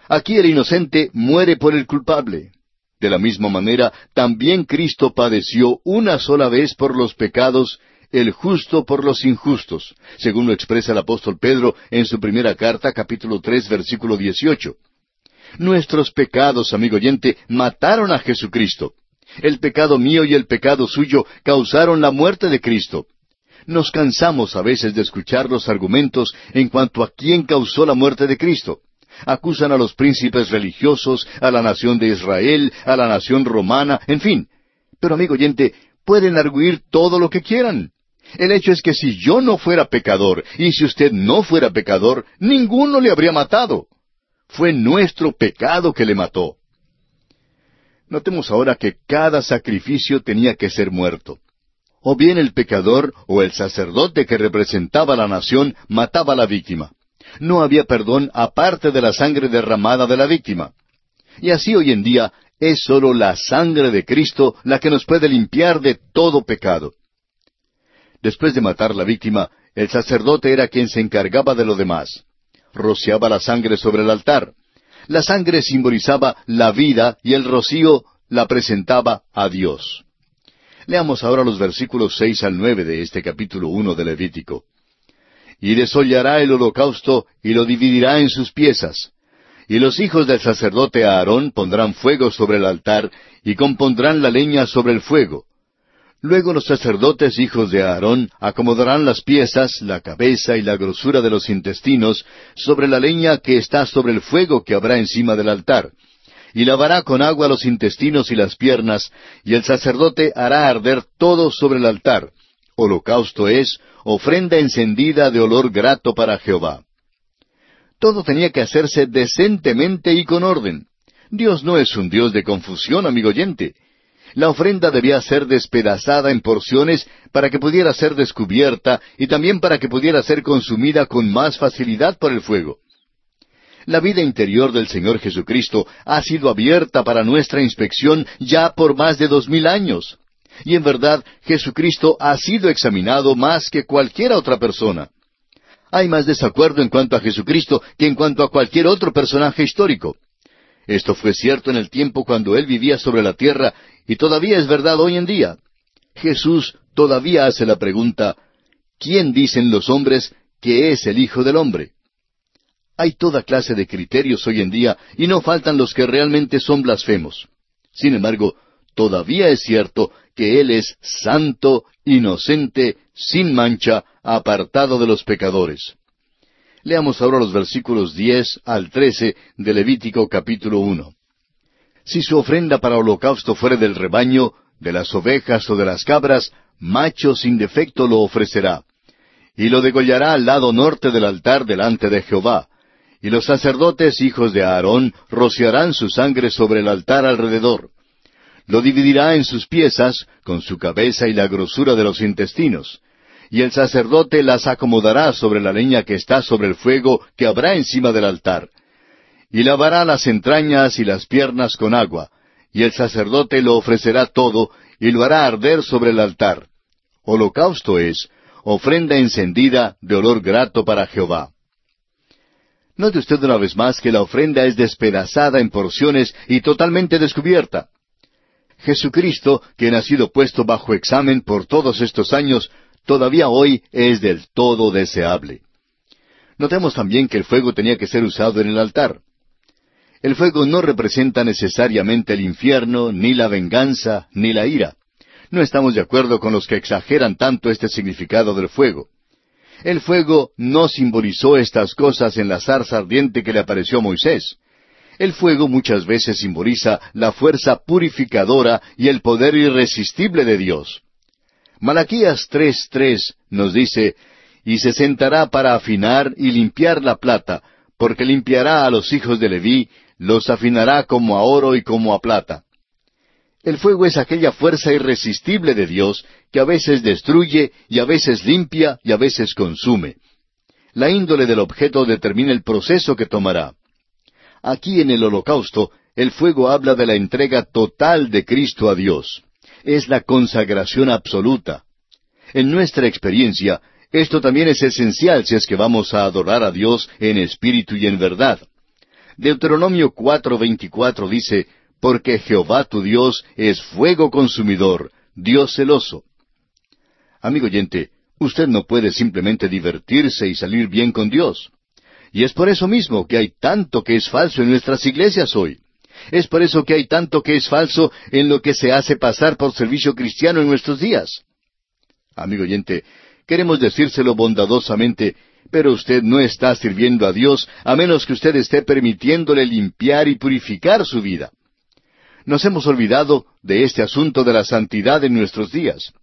Aquí el inocente muere por el culpable. De la misma manera, también Cristo padeció una sola vez por los pecados el justo por los injustos, según lo expresa el apóstol Pedro en su primera carta, capítulo tres, versículo dieciocho. Nuestros pecados, amigo oyente, mataron a Jesucristo. El pecado mío y el pecado suyo causaron la muerte de Cristo. Nos cansamos a veces de escuchar los argumentos en cuanto a quién causó la muerte de Cristo. Acusan a los príncipes religiosos, a la nación de Israel, a la nación romana, en fin. Pero amigo oyente, pueden arguir todo lo que quieran. El hecho es que si yo no fuera pecador y si usted no fuera pecador, ninguno le habría matado. Fue nuestro pecado que le mató. Notemos ahora que cada sacrificio tenía que ser muerto. O bien el pecador o el sacerdote que representaba a la nación mataba a la víctima. No había perdón aparte de la sangre derramada de la víctima. Y así hoy en día es sólo la sangre de Cristo la que nos puede limpiar de todo pecado. Después de matar la víctima, el sacerdote era quien se encargaba de lo demás. Rociaba la sangre sobre el altar. La sangre simbolizaba la vida y el rocío la presentaba a Dios. Leamos ahora los versículos seis al nueve de este capítulo uno de Levítico. Y desollará el holocausto y lo dividirá en sus piezas. Y los hijos del sacerdote Aarón pondrán fuego sobre el altar y compondrán la leña sobre el fuego Luego los sacerdotes hijos de Aarón acomodarán las piezas, la cabeza y la grosura de los intestinos sobre la leña que está sobre el fuego que habrá encima del altar. Y lavará con agua los intestinos y las piernas, y el sacerdote hará arder todo sobre el altar. Holocausto es ofrenda encendida de olor grato para Jehová. Todo tenía que hacerse decentemente y con orden. Dios no es un Dios de confusión, amigo oyente. La ofrenda debía ser despedazada en porciones para que pudiera ser descubierta y también para que pudiera ser consumida con más facilidad por el fuego. La vida interior del Señor Jesucristo ha sido abierta para nuestra inspección ya por más de dos mil años. Y en verdad, Jesucristo ha sido examinado más que cualquier otra persona. Hay más desacuerdo en cuanto a Jesucristo que en cuanto a cualquier otro personaje histórico. Esto fue cierto en el tiempo cuando Él vivía sobre la tierra y todavía es verdad hoy en día. Jesús todavía hace la pregunta, ¿quién dicen los hombres que es el Hijo del Hombre? Hay toda clase de criterios hoy en día y no faltan los que realmente son blasfemos. Sin embargo, todavía es cierto que Él es santo, inocente, sin mancha, apartado de los pecadores. Leamos ahora los versículos diez al trece de Levítico capítulo uno. Si su ofrenda para holocausto fuere del rebaño, de las ovejas o de las cabras, macho sin defecto lo ofrecerá. Y lo degollará al lado norte del altar delante de Jehová. Y los sacerdotes hijos de Aarón rociarán su sangre sobre el altar alrededor. Lo dividirá en sus piezas, con su cabeza y la grosura de los intestinos. Y el sacerdote las acomodará sobre la leña que está sobre el fuego que habrá encima del altar y lavará las entrañas y las piernas con agua, y el sacerdote lo ofrecerá todo, y lo hará arder sobre el altar. Holocausto es, ofrenda encendida de olor grato para Jehová. Note usted una vez más que la ofrenda es despedazada en porciones y totalmente descubierta. Jesucristo, quien ha sido puesto bajo examen por todos estos años, todavía hoy es del todo deseable. Notemos también que el fuego tenía que ser usado en el altar. El fuego no representa necesariamente el infierno, ni la venganza, ni la ira. No estamos de acuerdo con los que exageran tanto este significado del fuego. El fuego no simbolizó estas cosas en la zarza ardiente que le apareció a Moisés. El fuego muchas veces simboliza la fuerza purificadora y el poder irresistible de Dios. Malaquías 3.3 nos dice, y se sentará para afinar y limpiar la plata, porque limpiará a los hijos de Leví los afinará como a oro y como a plata. El fuego es aquella fuerza irresistible de Dios que a veces destruye y a veces limpia y a veces consume. La índole del objeto determina el proceso que tomará. Aquí en el holocausto, el fuego habla de la entrega total de Cristo a Dios. Es la consagración absoluta. En nuestra experiencia, esto también es esencial si es que vamos a adorar a Dios en espíritu y en verdad. Deuteronomio 4:24 dice, Porque Jehová tu Dios es fuego consumidor, Dios celoso. Amigo oyente, usted no puede simplemente divertirse y salir bien con Dios. Y es por eso mismo que hay tanto que es falso en nuestras iglesias hoy. Es por eso que hay tanto que es falso en lo que se hace pasar por servicio cristiano en nuestros días. Amigo oyente, queremos decírselo bondadosamente pero usted no está sirviendo a Dios a menos que usted esté permitiéndole limpiar y purificar su vida. Nos hemos olvidado de este asunto de la santidad en nuestros días.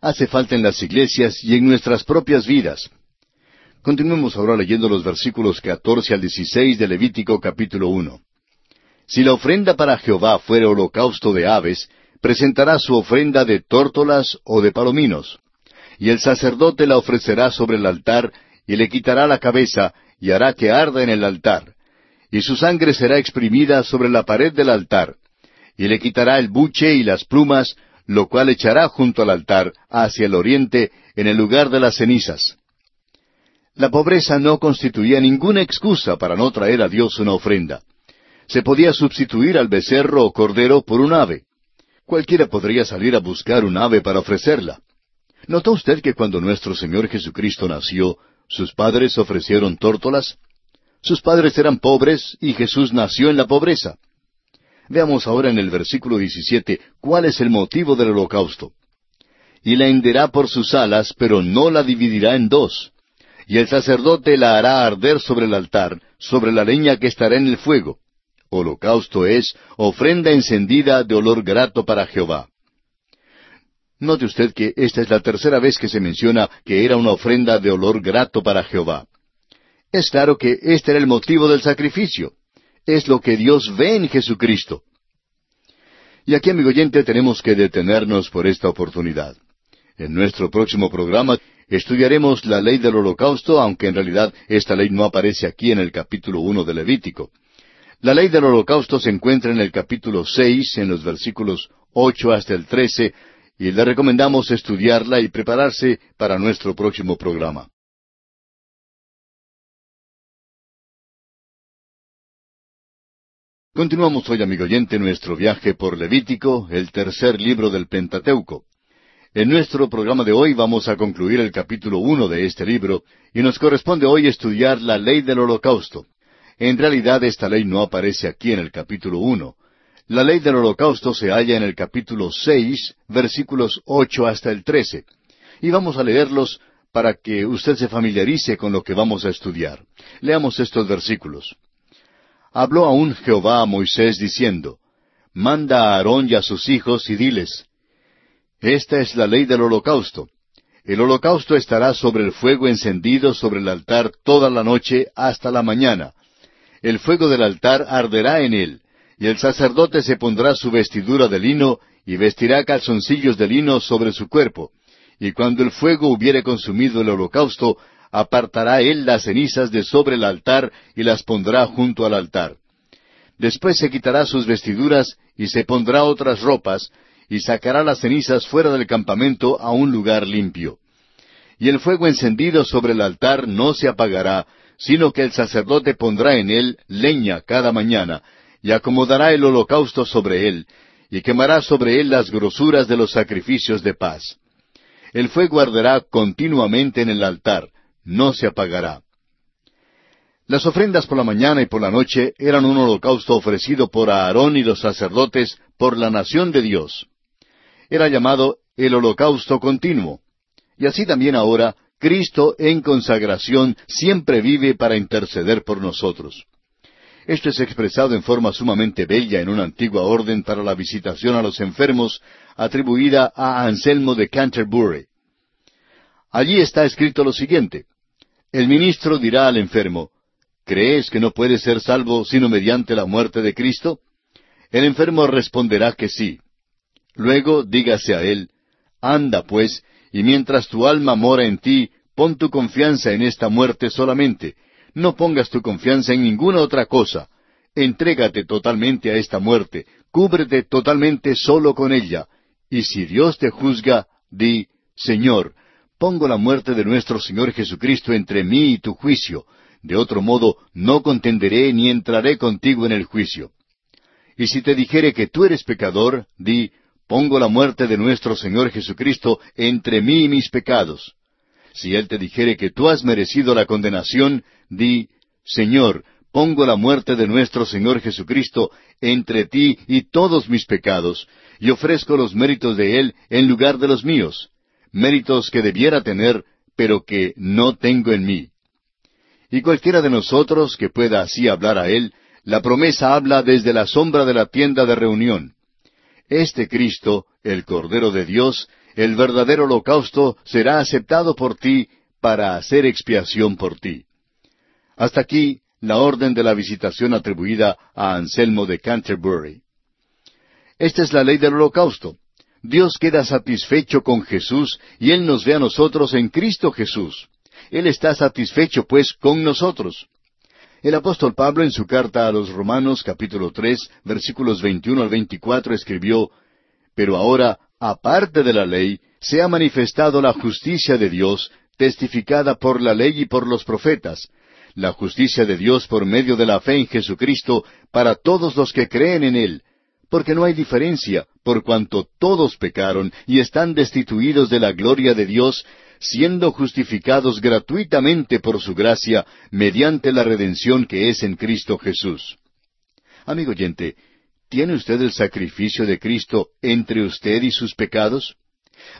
Hace falta en las iglesias y en nuestras propias vidas. Continuemos ahora leyendo los versículos 14 al 16 de Levítico capítulo 1. Si la ofrenda para Jehová fuere holocausto de aves, presentará su ofrenda de tórtolas o de palominos. Y el sacerdote la ofrecerá sobre el altar y le quitará la cabeza, y hará que arda en el altar. Y su sangre será exprimida sobre la pared del altar. Y le quitará el buche y las plumas, lo cual echará junto al altar, hacia el oriente, en el lugar de las cenizas. La pobreza no constituía ninguna excusa para no traer a Dios una ofrenda. Se podía sustituir al becerro o cordero por un ave. Cualquiera podría salir a buscar un ave para ofrecerla. ¿Notó usted que cuando nuestro Señor Jesucristo nació, ¿Sus padres ofrecieron tórtolas? Sus padres eran pobres y Jesús nació en la pobreza. Veamos ahora en el versículo 17 cuál es el motivo del holocausto. Y la henderá por sus alas, pero no la dividirá en dos. Y el sacerdote la hará arder sobre el altar, sobre la leña que estará en el fuego. Holocausto es ofrenda encendida de olor grato para Jehová. Note usted que esta es la tercera vez que se menciona que era una ofrenda de olor grato para Jehová. Es claro que este era el motivo del sacrificio. Es lo que Dios ve en Jesucristo. Y aquí, amigo oyente, tenemos que detenernos por esta oportunidad. En nuestro próximo programa estudiaremos la ley del holocausto, aunque en realidad esta ley no aparece aquí en el capítulo uno de Levítico. La ley del holocausto se encuentra en el capítulo seis, en los versículos ocho hasta el trece, y le recomendamos estudiarla y prepararse para nuestro próximo programa. Continuamos hoy, amigo oyente, nuestro viaje por Levítico, el tercer libro del Pentateuco. En nuestro programa de hoy vamos a concluir el capítulo uno de este libro, y nos corresponde hoy estudiar la ley del holocausto. En realidad esta ley no aparece aquí en el capítulo uno. La ley del holocausto se halla en el capítulo seis, versículos ocho hasta el trece. Y vamos a leerlos para que usted se familiarice con lo que vamos a estudiar. Leamos estos versículos. Habló aún Jehová a Moisés diciendo, Manda a Aarón y a sus hijos y diles, Esta es la ley del holocausto. El holocausto estará sobre el fuego encendido sobre el altar toda la noche hasta la mañana. El fuego del altar arderá en él, y el sacerdote se pondrá su vestidura de lino y vestirá calzoncillos de lino sobre su cuerpo. Y cuando el fuego hubiere consumido el holocausto, apartará él las cenizas de sobre el altar y las pondrá junto al altar. Después se quitará sus vestiduras y se pondrá otras ropas, y sacará las cenizas fuera del campamento a un lugar limpio. Y el fuego encendido sobre el altar no se apagará, sino que el sacerdote pondrá en él leña cada mañana, y acomodará el holocausto sobre él, y quemará sobre él las grosuras de los sacrificios de paz. El fuego arderá continuamente en el altar, no se apagará. Las ofrendas por la mañana y por la noche eran un holocausto ofrecido por Aarón y los sacerdotes por la nación de Dios. Era llamado el holocausto continuo. Y así también ahora, Cristo en consagración siempre vive para interceder por nosotros. Esto es expresado en forma sumamente bella en una antigua orden para la visitación a los enfermos atribuida a Anselmo de Canterbury. Allí está escrito lo siguiente. El ministro dirá al enfermo, ¿crees que no puede ser salvo sino mediante la muerte de Cristo? El enfermo responderá que sí. Luego dígase a él, Anda pues, y mientras tu alma mora en ti, pon tu confianza en esta muerte solamente. No pongas tu confianza en ninguna otra cosa. Entrégate totalmente a esta muerte, cúbrete totalmente solo con ella. Y si Dios te juzga, di, Señor, pongo la muerte de nuestro Señor Jesucristo entre mí y tu juicio. De otro modo, no contenderé ni entraré contigo en el juicio. Y si te dijere que tú eres pecador, di, pongo la muerte de nuestro Señor Jesucristo entre mí y mis pecados. Si Él te dijere que tú has merecido la condenación, di, Señor, pongo la muerte de nuestro Señor Jesucristo entre ti y todos mis pecados, y ofrezco los méritos de Él en lugar de los míos méritos que debiera tener, pero que no tengo en mí. Y cualquiera de nosotros que pueda así hablar a Él, la promesa habla desde la sombra de la tienda de reunión. Este Cristo, el Cordero de Dios, el verdadero holocausto, será aceptado por ti para hacer expiación por ti. Hasta aquí la orden de la visitación atribuida a Anselmo de Canterbury. Esta es la ley del holocausto. Dios queda satisfecho con Jesús y Él nos ve a nosotros en Cristo Jesús. Él está satisfecho, pues, con nosotros. El apóstol Pablo en su carta a los Romanos capítulo tres versículos 21 al 24 escribió, Pero ahora, aparte de la ley, se ha manifestado la justicia de Dios, testificada por la ley y por los profetas, la justicia de Dios por medio de la fe en Jesucristo para todos los que creen en Él, porque no hay diferencia, por cuanto todos pecaron y están destituidos de la gloria de Dios, siendo justificados gratuitamente por su gracia, mediante la redención que es en Cristo Jesús. Amigo oyente, ¿tiene usted el sacrificio de Cristo entre usted y sus pecados?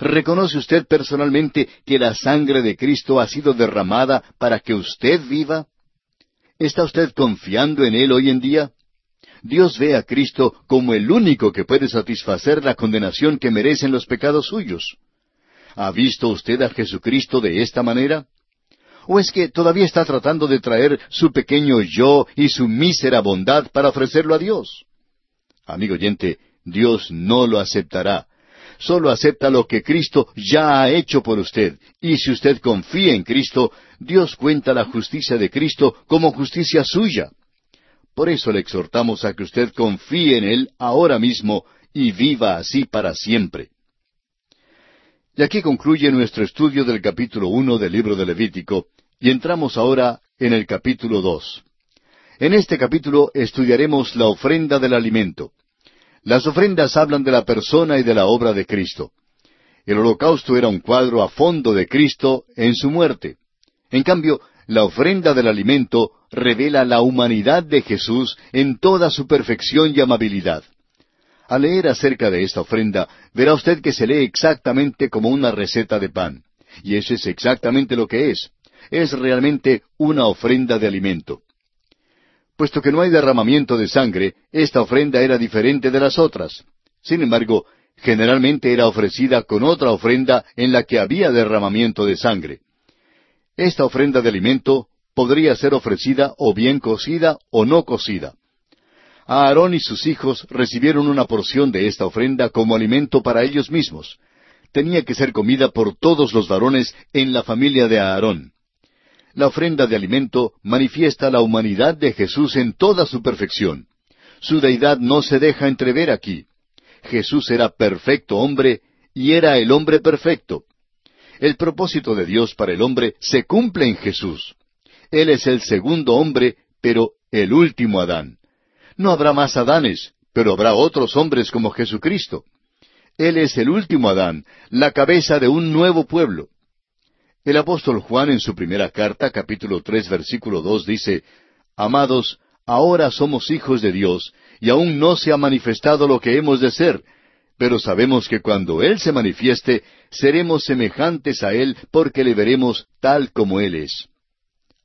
¿Reconoce usted personalmente que la sangre de Cristo ha sido derramada para que usted viva? ¿Está usted confiando en Él hoy en día? Dios ve a Cristo como el único que puede satisfacer la condenación que merecen los pecados suyos. ¿Ha visto usted a Jesucristo de esta manera? ¿O es que todavía está tratando de traer su pequeño yo y su mísera bondad para ofrecerlo a Dios? Amigo oyente, Dios no lo aceptará. Solo acepta lo que Cristo ya ha hecho por usted. Y si usted confía en Cristo, Dios cuenta la justicia de Cristo como justicia suya. Por eso le exhortamos a que usted confíe en Él ahora mismo y viva así para siempre. Y aquí concluye nuestro estudio del capítulo uno del libro de Levítico, y entramos ahora en el capítulo dos. En este capítulo estudiaremos la ofrenda del alimento. Las ofrendas hablan de la persona y de la obra de Cristo. El holocausto era un cuadro a fondo de Cristo en su muerte. En cambio, la ofrenda del alimento revela la humanidad de Jesús en toda su perfección y amabilidad. Al leer acerca de esta ofrenda, verá usted que se lee exactamente como una receta de pan. Y eso es exactamente lo que es. Es realmente una ofrenda de alimento. Puesto que no hay derramamiento de sangre, esta ofrenda era diferente de las otras. Sin embargo, generalmente era ofrecida con otra ofrenda en la que había derramamiento de sangre. Esta ofrenda de alimento podría ser ofrecida o bien cocida o no cocida. Aarón y sus hijos recibieron una porción de esta ofrenda como alimento para ellos mismos. Tenía que ser comida por todos los varones en la familia de Aarón. La ofrenda de alimento manifiesta la humanidad de Jesús en toda su perfección. Su deidad no se deja entrever aquí. Jesús era perfecto hombre y era el hombre perfecto. El propósito de Dios para el hombre se cumple en Jesús. Él es el segundo hombre, pero el último Adán. No habrá más Adanes, pero habrá otros hombres como Jesucristo. Él es el último Adán, la cabeza de un nuevo pueblo. El apóstol Juan en su primera carta, capítulo tres, versículo dos, dice, Amados, ahora somos hijos de Dios, y aún no se ha manifestado lo que hemos de ser, pero sabemos que cuando Él se manifieste, seremos semejantes a Él porque le veremos tal como Él es.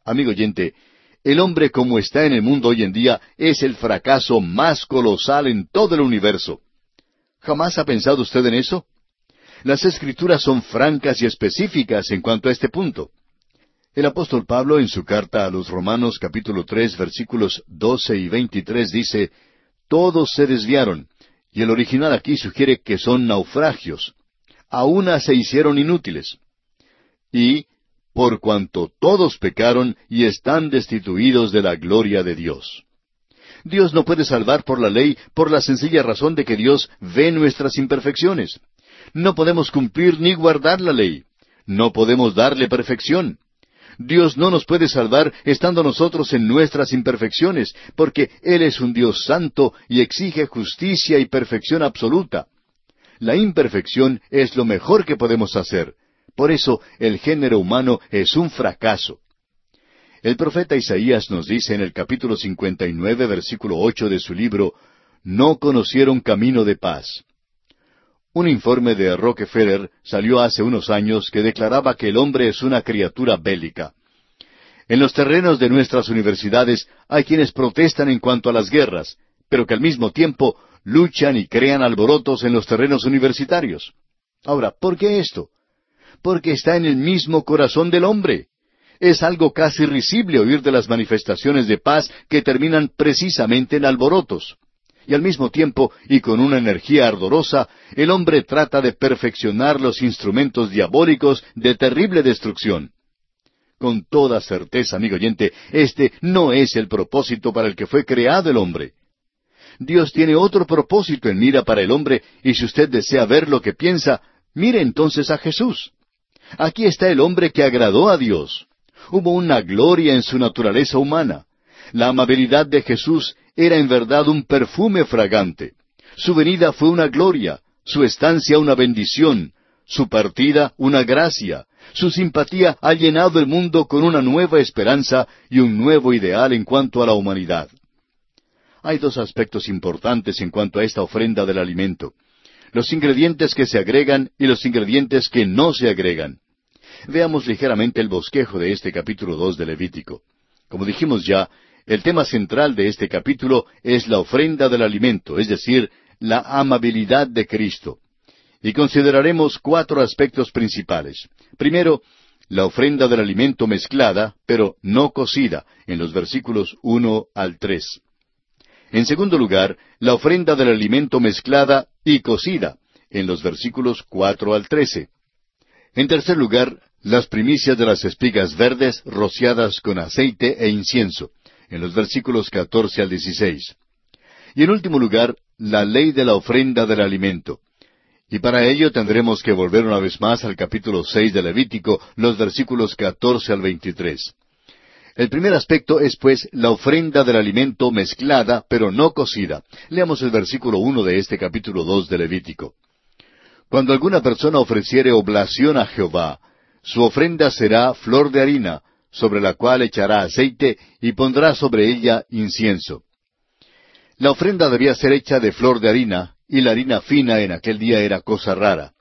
Amigo oyente, el hombre como está en el mundo hoy en día es el fracaso más colosal en todo el universo. ¿Jamás ha pensado usted en eso? Las escrituras son francas y específicas en cuanto a este punto. El apóstol Pablo en su carta a los Romanos capítulo tres versículos doce y veintitrés dice, Todos se desviaron, y el original aquí sugiere que son naufragios. A una se hicieron inútiles. Y por cuanto todos pecaron y están destituidos de la gloria de Dios. Dios no puede salvar por la ley por la sencilla razón de que Dios ve nuestras imperfecciones. No podemos cumplir ni guardar la ley. No podemos darle perfección. Dios no nos puede salvar estando nosotros en nuestras imperfecciones, porque Él es un Dios santo y exige justicia y perfección absoluta. La imperfección es lo mejor que podemos hacer, por eso el género humano es un fracaso. El profeta Isaías nos dice en el capítulo 59, versículo 8 de su libro, No conocieron camino de paz. Un informe de Rockefeller salió hace unos años que declaraba que el hombre es una criatura bélica. En los terrenos de nuestras universidades hay quienes protestan en cuanto a las guerras, pero que al mismo tiempo luchan y crean alborotos en los terrenos universitarios. Ahora, ¿por qué esto? porque está en el mismo corazón del hombre. Es algo casi risible oír de las manifestaciones de paz que terminan precisamente en alborotos. Y al mismo tiempo, y con una energía ardorosa, el hombre trata de perfeccionar los instrumentos diabólicos de terrible destrucción. Con toda certeza, amigo oyente, este no es el propósito para el que fue creado el hombre. Dios tiene otro propósito en mira para el hombre, y si usted desea ver lo que piensa, mire entonces a Jesús. Aquí está el hombre que agradó a Dios. Hubo una gloria en su naturaleza humana. La amabilidad de Jesús era en verdad un perfume fragante. Su venida fue una gloria, su estancia una bendición, su partida una gracia. Su simpatía ha llenado el mundo con una nueva esperanza y un nuevo ideal en cuanto a la humanidad. Hay dos aspectos importantes en cuanto a esta ofrenda del alimento los ingredientes que se agregan y los ingredientes que no se agregan. Veamos ligeramente el bosquejo de este capítulo dos de Levítico. Como dijimos ya, el tema central de este capítulo es la ofrenda del alimento, es decir, la amabilidad de Cristo. Y consideraremos cuatro aspectos principales. Primero, la ofrenda del alimento mezclada, pero no cocida, en los versículos uno al tres. En segundo lugar, la ofrenda del alimento mezclada y cocida, en los versículos cuatro al trece. En tercer lugar, las primicias de las espigas verdes rociadas con aceite e incienso, en los versículos catorce al dieciséis. Y en último lugar, la ley de la ofrenda del alimento. Y para ello tendremos que volver una vez más al capítulo seis de Levítico, los versículos catorce al veintitrés. El primer aspecto es pues la ofrenda del alimento mezclada, pero no cocida. Leamos el versículo uno de este capítulo dos de Levítico. Cuando alguna persona ofreciere oblación a Jehová, su ofrenda será flor de harina, sobre la cual echará aceite y pondrá sobre ella incienso. La ofrenda debía ser hecha de flor de harina, y la harina fina en aquel día era cosa rara.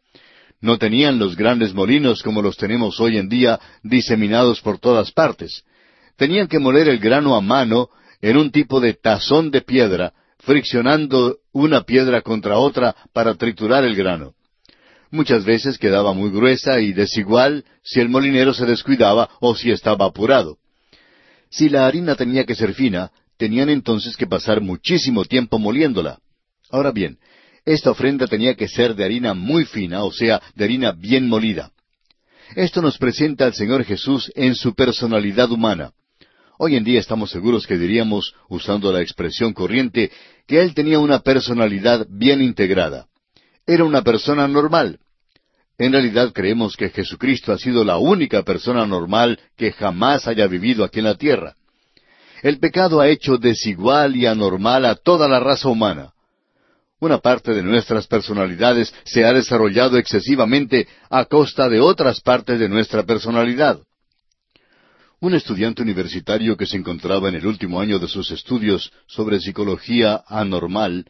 No tenían los grandes molinos como los tenemos hoy en día diseminados por todas partes tenían que moler el grano a mano en un tipo de tazón de piedra, friccionando una piedra contra otra para triturar el grano. Muchas veces quedaba muy gruesa y desigual si el molinero se descuidaba o si estaba apurado. Si la harina tenía que ser fina, tenían entonces que pasar muchísimo tiempo moliéndola. Ahora bien, esta ofrenda tenía que ser de harina muy fina, o sea, de harina bien molida. Esto nos presenta al Señor Jesús en su personalidad humana. Hoy en día estamos seguros que diríamos, usando la expresión corriente, que él tenía una personalidad bien integrada. Era una persona normal. En realidad creemos que Jesucristo ha sido la única persona normal que jamás haya vivido aquí en la tierra. El pecado ha hecho desigual y anormal a toda la raza humana. Una parte de nuestras personalidades se ha desarrollado excesivamente a costa de otras partes de nuestra personalidad. Un estudiante universitario que se encontraba en el último año de sus estudios sobre psicología anormal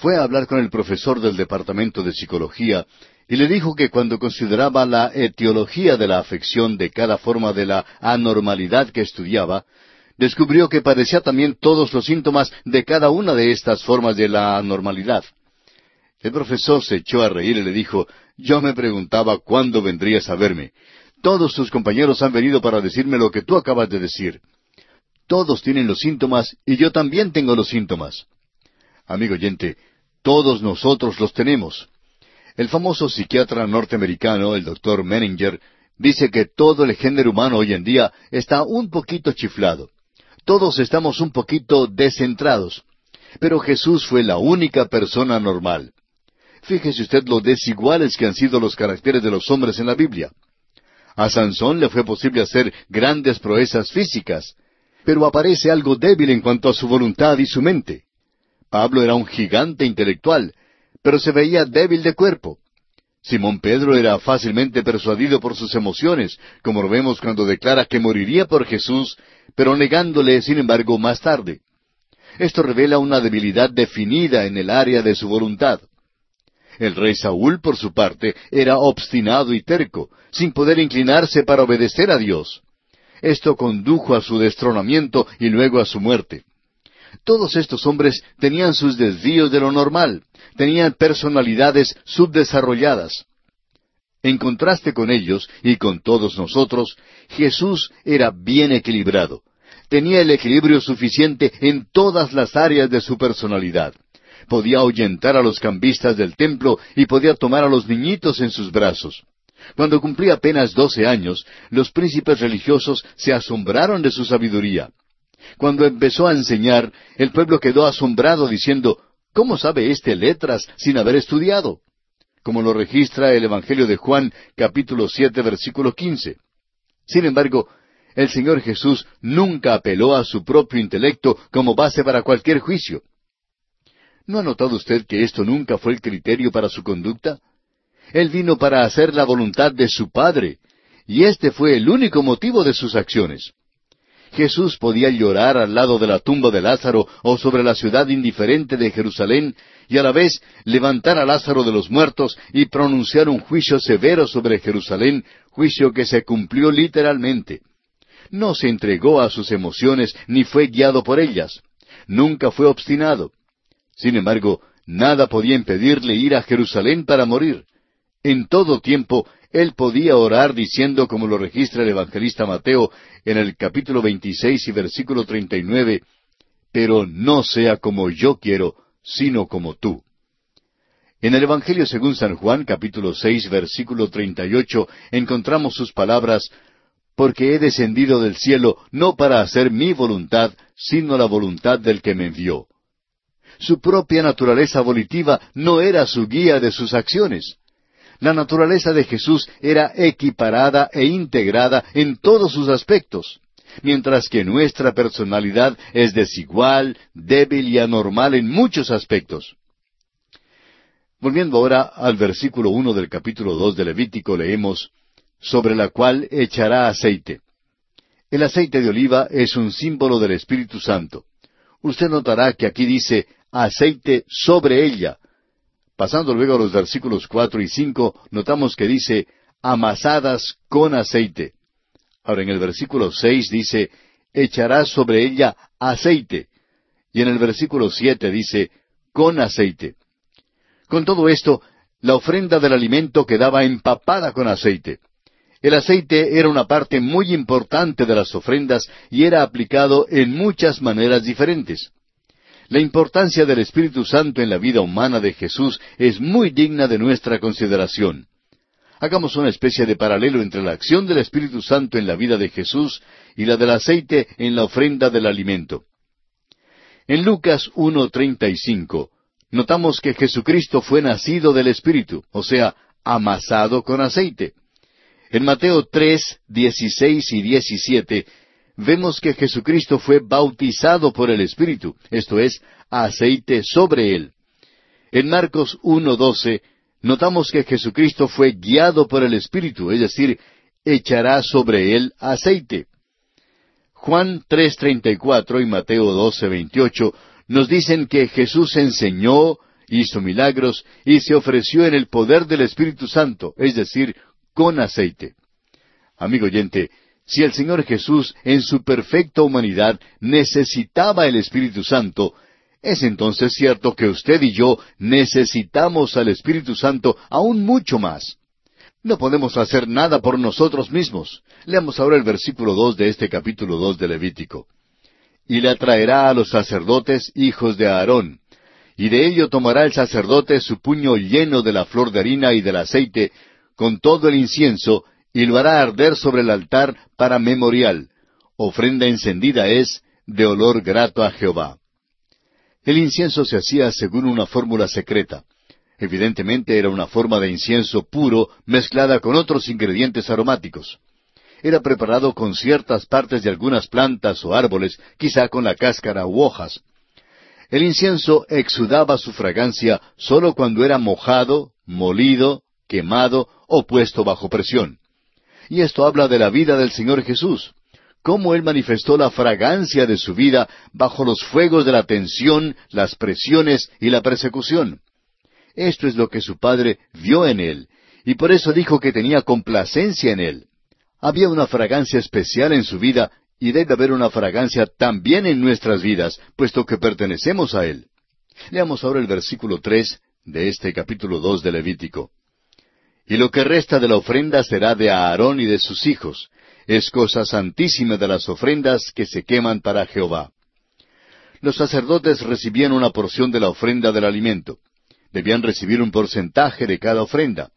fue a hablar con el profesor del departamento de psicología y le dijo que cuando consideraba la etiología de la afección de cada forma de la anormalidad que estudiaba, descubrió que padecía también todos los síntomas de cada una de estas formas de la anormalidad. El profesor se echó a reír y le dijo, yo me preguntaba cuándo vendrías a verme. Todos tus compañeros han venido para decirme lo que tú acabas de decir. Todos tienen los síntomas y yo también tengo los síntomas. Amigo oyente, todos nosotros los tenemos. El famoso psiquiatra norteamericano, el doctor Menninger, dice que todo el género humano hoy en día está un poquito chiflado. Todos estamos un poquito descentrados. Pero Jesús fue la única persona normal. Fíjese usted lo desiguales que han sido los caracteres de los hombres en la Biblia. A Sansón le fue posible hacer grandes proezas físicas, pero aparece algo débil en cuanto a su voluntad y su mente. Pablo era un gigante intelectual, pero se veía débil de cuerpo. Simón Pedro era fácilmente persuadido por sus emociones, como lo vemos cuando declara que moriría por Jesús, pero negándole, sin embargo, más tarde. Esto revela una debilidad definida en el área de su voluntad. El rey Saúl, por su parte, era obstinado y terco, sin poder inclinarse para obedecer a Dios. Esto condujo a su destronamiento y luego a su muerte. Todos estos hombres tenían sus desvíos de lo normal, tenían personalidades subdesarrolladas. En contraste con ellos y con todos nosotros, Jesús era bien equilibrado. Tenía el equilibrio suficiente en todas las áreas de su personalidad podía ahuyentar a los cambistas del templo y podía tomar a los niñitos en sus brazos. Cuando cumplía apenas doce años, los príncipes religiosos se asombraron de su sabiduría. Cuando empezó a enseñar, el pueblo quedó asombrado diciendo, ¿Cómo sabe éste letras sin haber estudiado? Como lo registra el Evangelio de Juan, capítulo siete, versículo quince. Sin embargo, el Señor Jesús nunca apeló a su propio intelecto como base para cualquier juicio. ¿No ha notado usted que esto nunca fue el criterio para su conducta? Él vino para hacer la voluntad de su Padre, y este fue el único motivo de sus acciones. Jesús podía llorar al lado de la tumba de Lázaro o sobre la ciudad indiferente de Jerusalén y a la vez levantar a Lázaro de los muertos y pronunciar un juicio severo sobre Jerusalén, juicio que se cumplió literalmente. No se entregó a sus emociones ni fue guiado por ellas. Nunca fue obstinado. Sin embargo, nada podía impedirle ir a Jerusalén para morir. En todo tiempo, él podía orar diciendo, como lo registra el evangelista Mateo en el capítulo 26 y versículo 39, pero no sea como yo quiero, sino como tú. En el Evangelio según San Juan, capítulo seis, versículo treinta y ocho, encontramos sus palabras Porque he descendido del cielo no para hacer mi voluntad, sino la voluntad del que me envió. Su propia naturaleza volitiva no era su guía de sus acciones. La naturaleza de Jesús era equiparada e integrada en todos sus aspectos, mientras que nuestra personalidad es desigual, débil y anormal en muchos aspectos. Volviendo ahora al versículo uno del capítulo dos de Levítico, leemos sobre la cual echará aceite. El aceite de oliva es un símbolo del Espíritu Santo. Usted notará que aquí dice aceite sobre ella. Pasando luego a los versículos cuatro y cinco, notamos que dice amasadas con aceite. Ahora en el versículo seis dice echará sobre ella aceite. Y en el versículo siete dice con aceite. Con todo esto, la ofrenda del alimento quedaba empapada con aceite. El aceite era una parte muy importante de las ofrendas y era aplicado en muchas maneras diferentes. La importancia del Espíritu Santo en la vida humana de Jesús es muy digna de nuestra consideración. Hagamos una especie de paralelo entre la acción del Espíritu Santo en la vida de Jesús y la del aceite en la ofrenda del alimento. En Lucas 1.35 notamos que Jesucristo fue nacido del Espíritu, o sea, amasado con aceite. En Mateo 3, 16 y 17 vemos que Jesucristo fue bautizado por el Espíritu, esto es, aceite sobre él. En Marcos 1, 12 notamos que Jesucristo fue guiado por el Espíritu, es decir, echará sobre él aceite. Juan 3.34 y Mateo 12.28 nos dicen que Jesús enseñó, hizo milagros y se ofreció en el poder del Espíritu Santo, es decir, con aceite. Amigo oyente, si el Señor Jesús en su perfecta humanidad necesitaba el Espíritu Santo, es entonces cierto que usted y yo necesitamos al Espíritu Santo aún mucho más. No podemos hacer nada por nosotros mismos. Leamos ahora el versículo dos de este capítulo dos de Levítico y le atraerá a los sacerdotes hijos de Aarón. Y de ello tomará el sacerdote su puño lleno de la flor de harina y del aceite, con todo el incienso, y lo hará arder sobre el altar para memorial. Ofrenda encendida es de olor grato a Jehová. El incienso se hacía según una fórmula secreta. Evidentemente era una forma de incienso puro mezclada con otros ingredientes aromáticos era preparado con ciertas partes de algunas plantas o árboles, quizá con la cáscara u hojas. El incienso exudaba su fragancia sólo cuando era mojado, molido, quemado o puesto bajo presión. Y esto habla de la vida del Señor Jesús, cómo Él manifestó la fragancia de su vida bajo los fuegos de la tensión, las presiones y la persecución. Esto es lo que su Padre vio en Él, y por eso dijo que tenía complacencia en Él. Había una fragancia especial en su vida y debe haber una fragancia también en nuestras vidas, puesto que pertenecemos a Él. Leamos ahora el versículo tres de este capítulo dos de Levítico. Y lo que resta de la ofrenda será de Aarón y de sus hijos. Es cosa santísima de las ofrendas que se queman para Jehová. Los sacerdotes recibían una porción de la ofrenda del alimento. Debían recibir un porcentaje de cada ofrenda.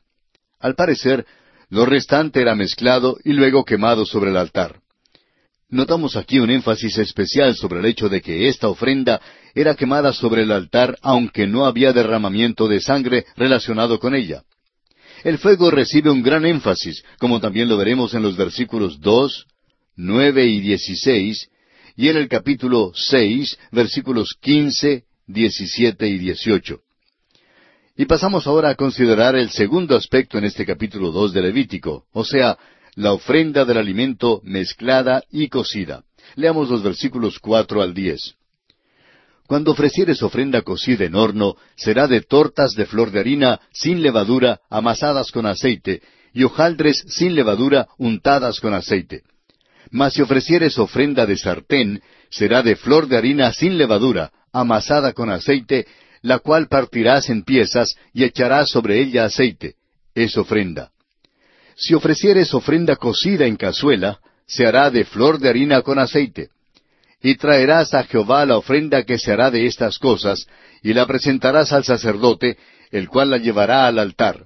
Al parecer, lo restante era mezclado y luego quemado sobre el altar. Notamos aquí un énfasis especial sobre el hecho de que esta ofrenda era quemada sobre el altar aunque no había derramamiento de sangre relacionado con ella. El fuego recibe un gran énfasis, como también lo veremos en los versículos dos, nueve y dieciséis, y en el capítulo seis, versículos quince, diecisiete y dieciocho. Y pasamos ahora a considerar el segundo aspecto en este capítulo dos de Levítico, o sea, la ofrenda del alimento mezclada y cocida. Leamos los versículos cuatro al diez. Cuando ofrecieres ofrenda cocida en horno, será de tortas de flor de harina sin levadura, amasadas con aceite, y hojaldres sin levadura, untadas con aceite. Mas si ofrecieres ofrenda de sartén, será de flor de harina sin levadura, amasada con aceite, la cual partirás en piezas y echarás sobre ella aceite. Es ofrenda. Si ofrecieres ofrenda cocida en cazuela, se hará de flor de harina con aceite. Y traerás a Jehová la ofrenda que se hará de estas cosas, y la presentarás al sacerdote, el cual la llevará al altar.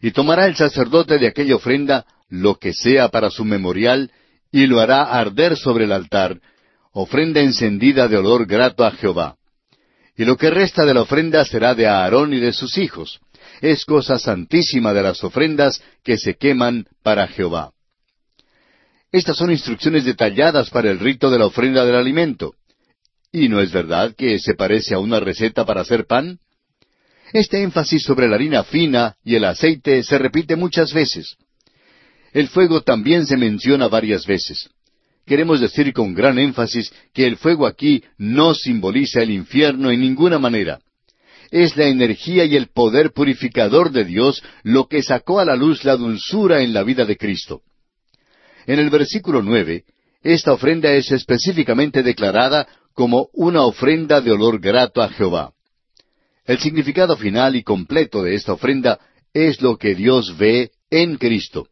Y tomará el sacerdote de aquella ofrenda lo que sea para su memorial, y lo hará arder sobre el altar, ofrenda encendida de olor grato a Jehová. Y lo que resta de la ofrenda será de Aarón y de sus hijos. Es cosa santísima de las ofrendas que se queman para Jehová. Estas son instrucciones detalladas para el rito de la ofrenda del alimento. ¿Y no es verdad que se parece a una receta para hacer pan? Este énfasis sobre la harina fina y el aceite se repite muchas veces. El fuego también se menciona varias veces. Queremos decir con gran énfasis que el fuego aquí no simboliza el infierno en ninguna manera. Es la energía y el poder purificador de Dios lo que sacó a la luz la dulzura en la vida de Cristo. En el versículo nueve, esta ofrenda es específicamente declarada como una ofrenda de olor grato a Jehová. El significado final y completo de esta ofrenda es lo que Dios ve en Cristo.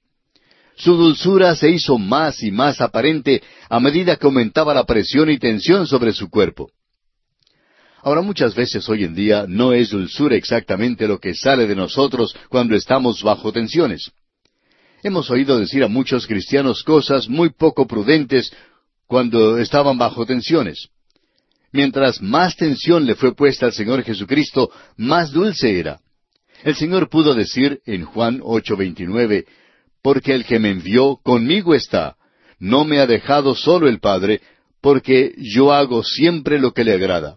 Su dulzura se hizo más y más aparente a medida que aumentaba la presión y tensión sobre su cuerpo. Ahora muchas veces hoy en día no es dulzura exactamente lo que sale de nosotros cuando estamos bajo tensiones. Hemos oído decir a muchos cristianos cosas muy poco prudentes cuando estaban bajo tensiones. Mientras más tensión le fue puesta al Señor Jesucristo, más dulce era. El Señor pudo decir en Juan 8:29, porque el que me envió conmigo está, no me ha dejado solo el Padre, porque yo hago siempre lo que le agrada.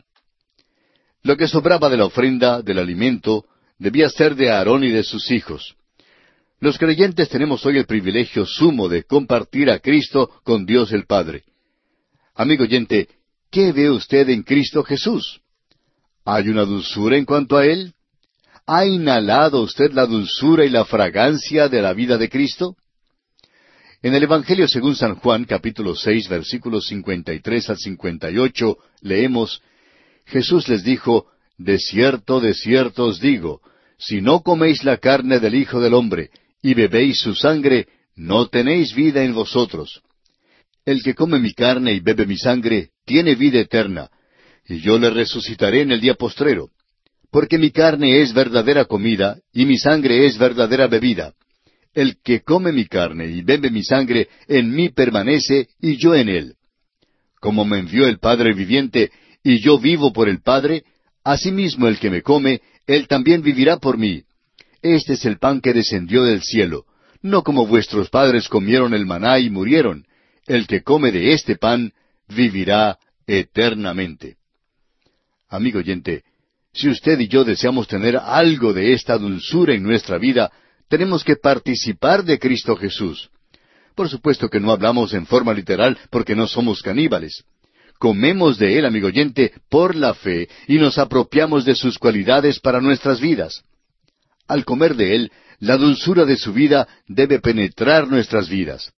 Lo que sobraba de la ofrenda, del alimento, debía ser de Aarón y de sus hijos. Los creyentes tenemos hoy el privilegio sumo de compartir a Cristo con Dios el Padre. Amigo oyente, ¿Qué ve usted en Cristo Jesús? ¿Hay una dulzura en cuanto a Él? ¿Ha inhalado usted la dulzura y la fragancia de la vida de Cristo? En el Evangelio según San Juan, capítulo seis, versículos cincuenta y tres al cincuenta y ocho, leemos Jesús les dijo, De cierto, de cierto os digo, si no coméis la carne del Hijo del hombre y bebéis su sangre, no tenéis vida en vosotros. El que come mi carne y bebe mi sangre tiene vida eterna, y yo le resucitaré en el día postrero. Porque mi carne es verdadera comida, y mi sangre es verdadera bebida. El que come mi carne y bebe mi sangre, en mí permanece, y yo en él. Como me envió el Padre viviente, y yo vivo por el Padre, asimismo el que me come, él también vivirá por mí. Este es el pan que descendió del cielo, no como vuestros padres comieron el maná y murieron el que come de este pan vivirá eternamente. Amigo oyente, si usted y yo deseamos tener algo de esta dulzura en nuestra vida, tenemos que participar de Cristo Jesús. Por supuesto que no hablamos en forma literal porque no somos caníbales. Comemos de Él, amigo oyente, por la fe y nos apropiamos de sus cualidades para nuestras vidas. Al comer de Él, la dulzura de su vida debe penetrar nuestras vidas.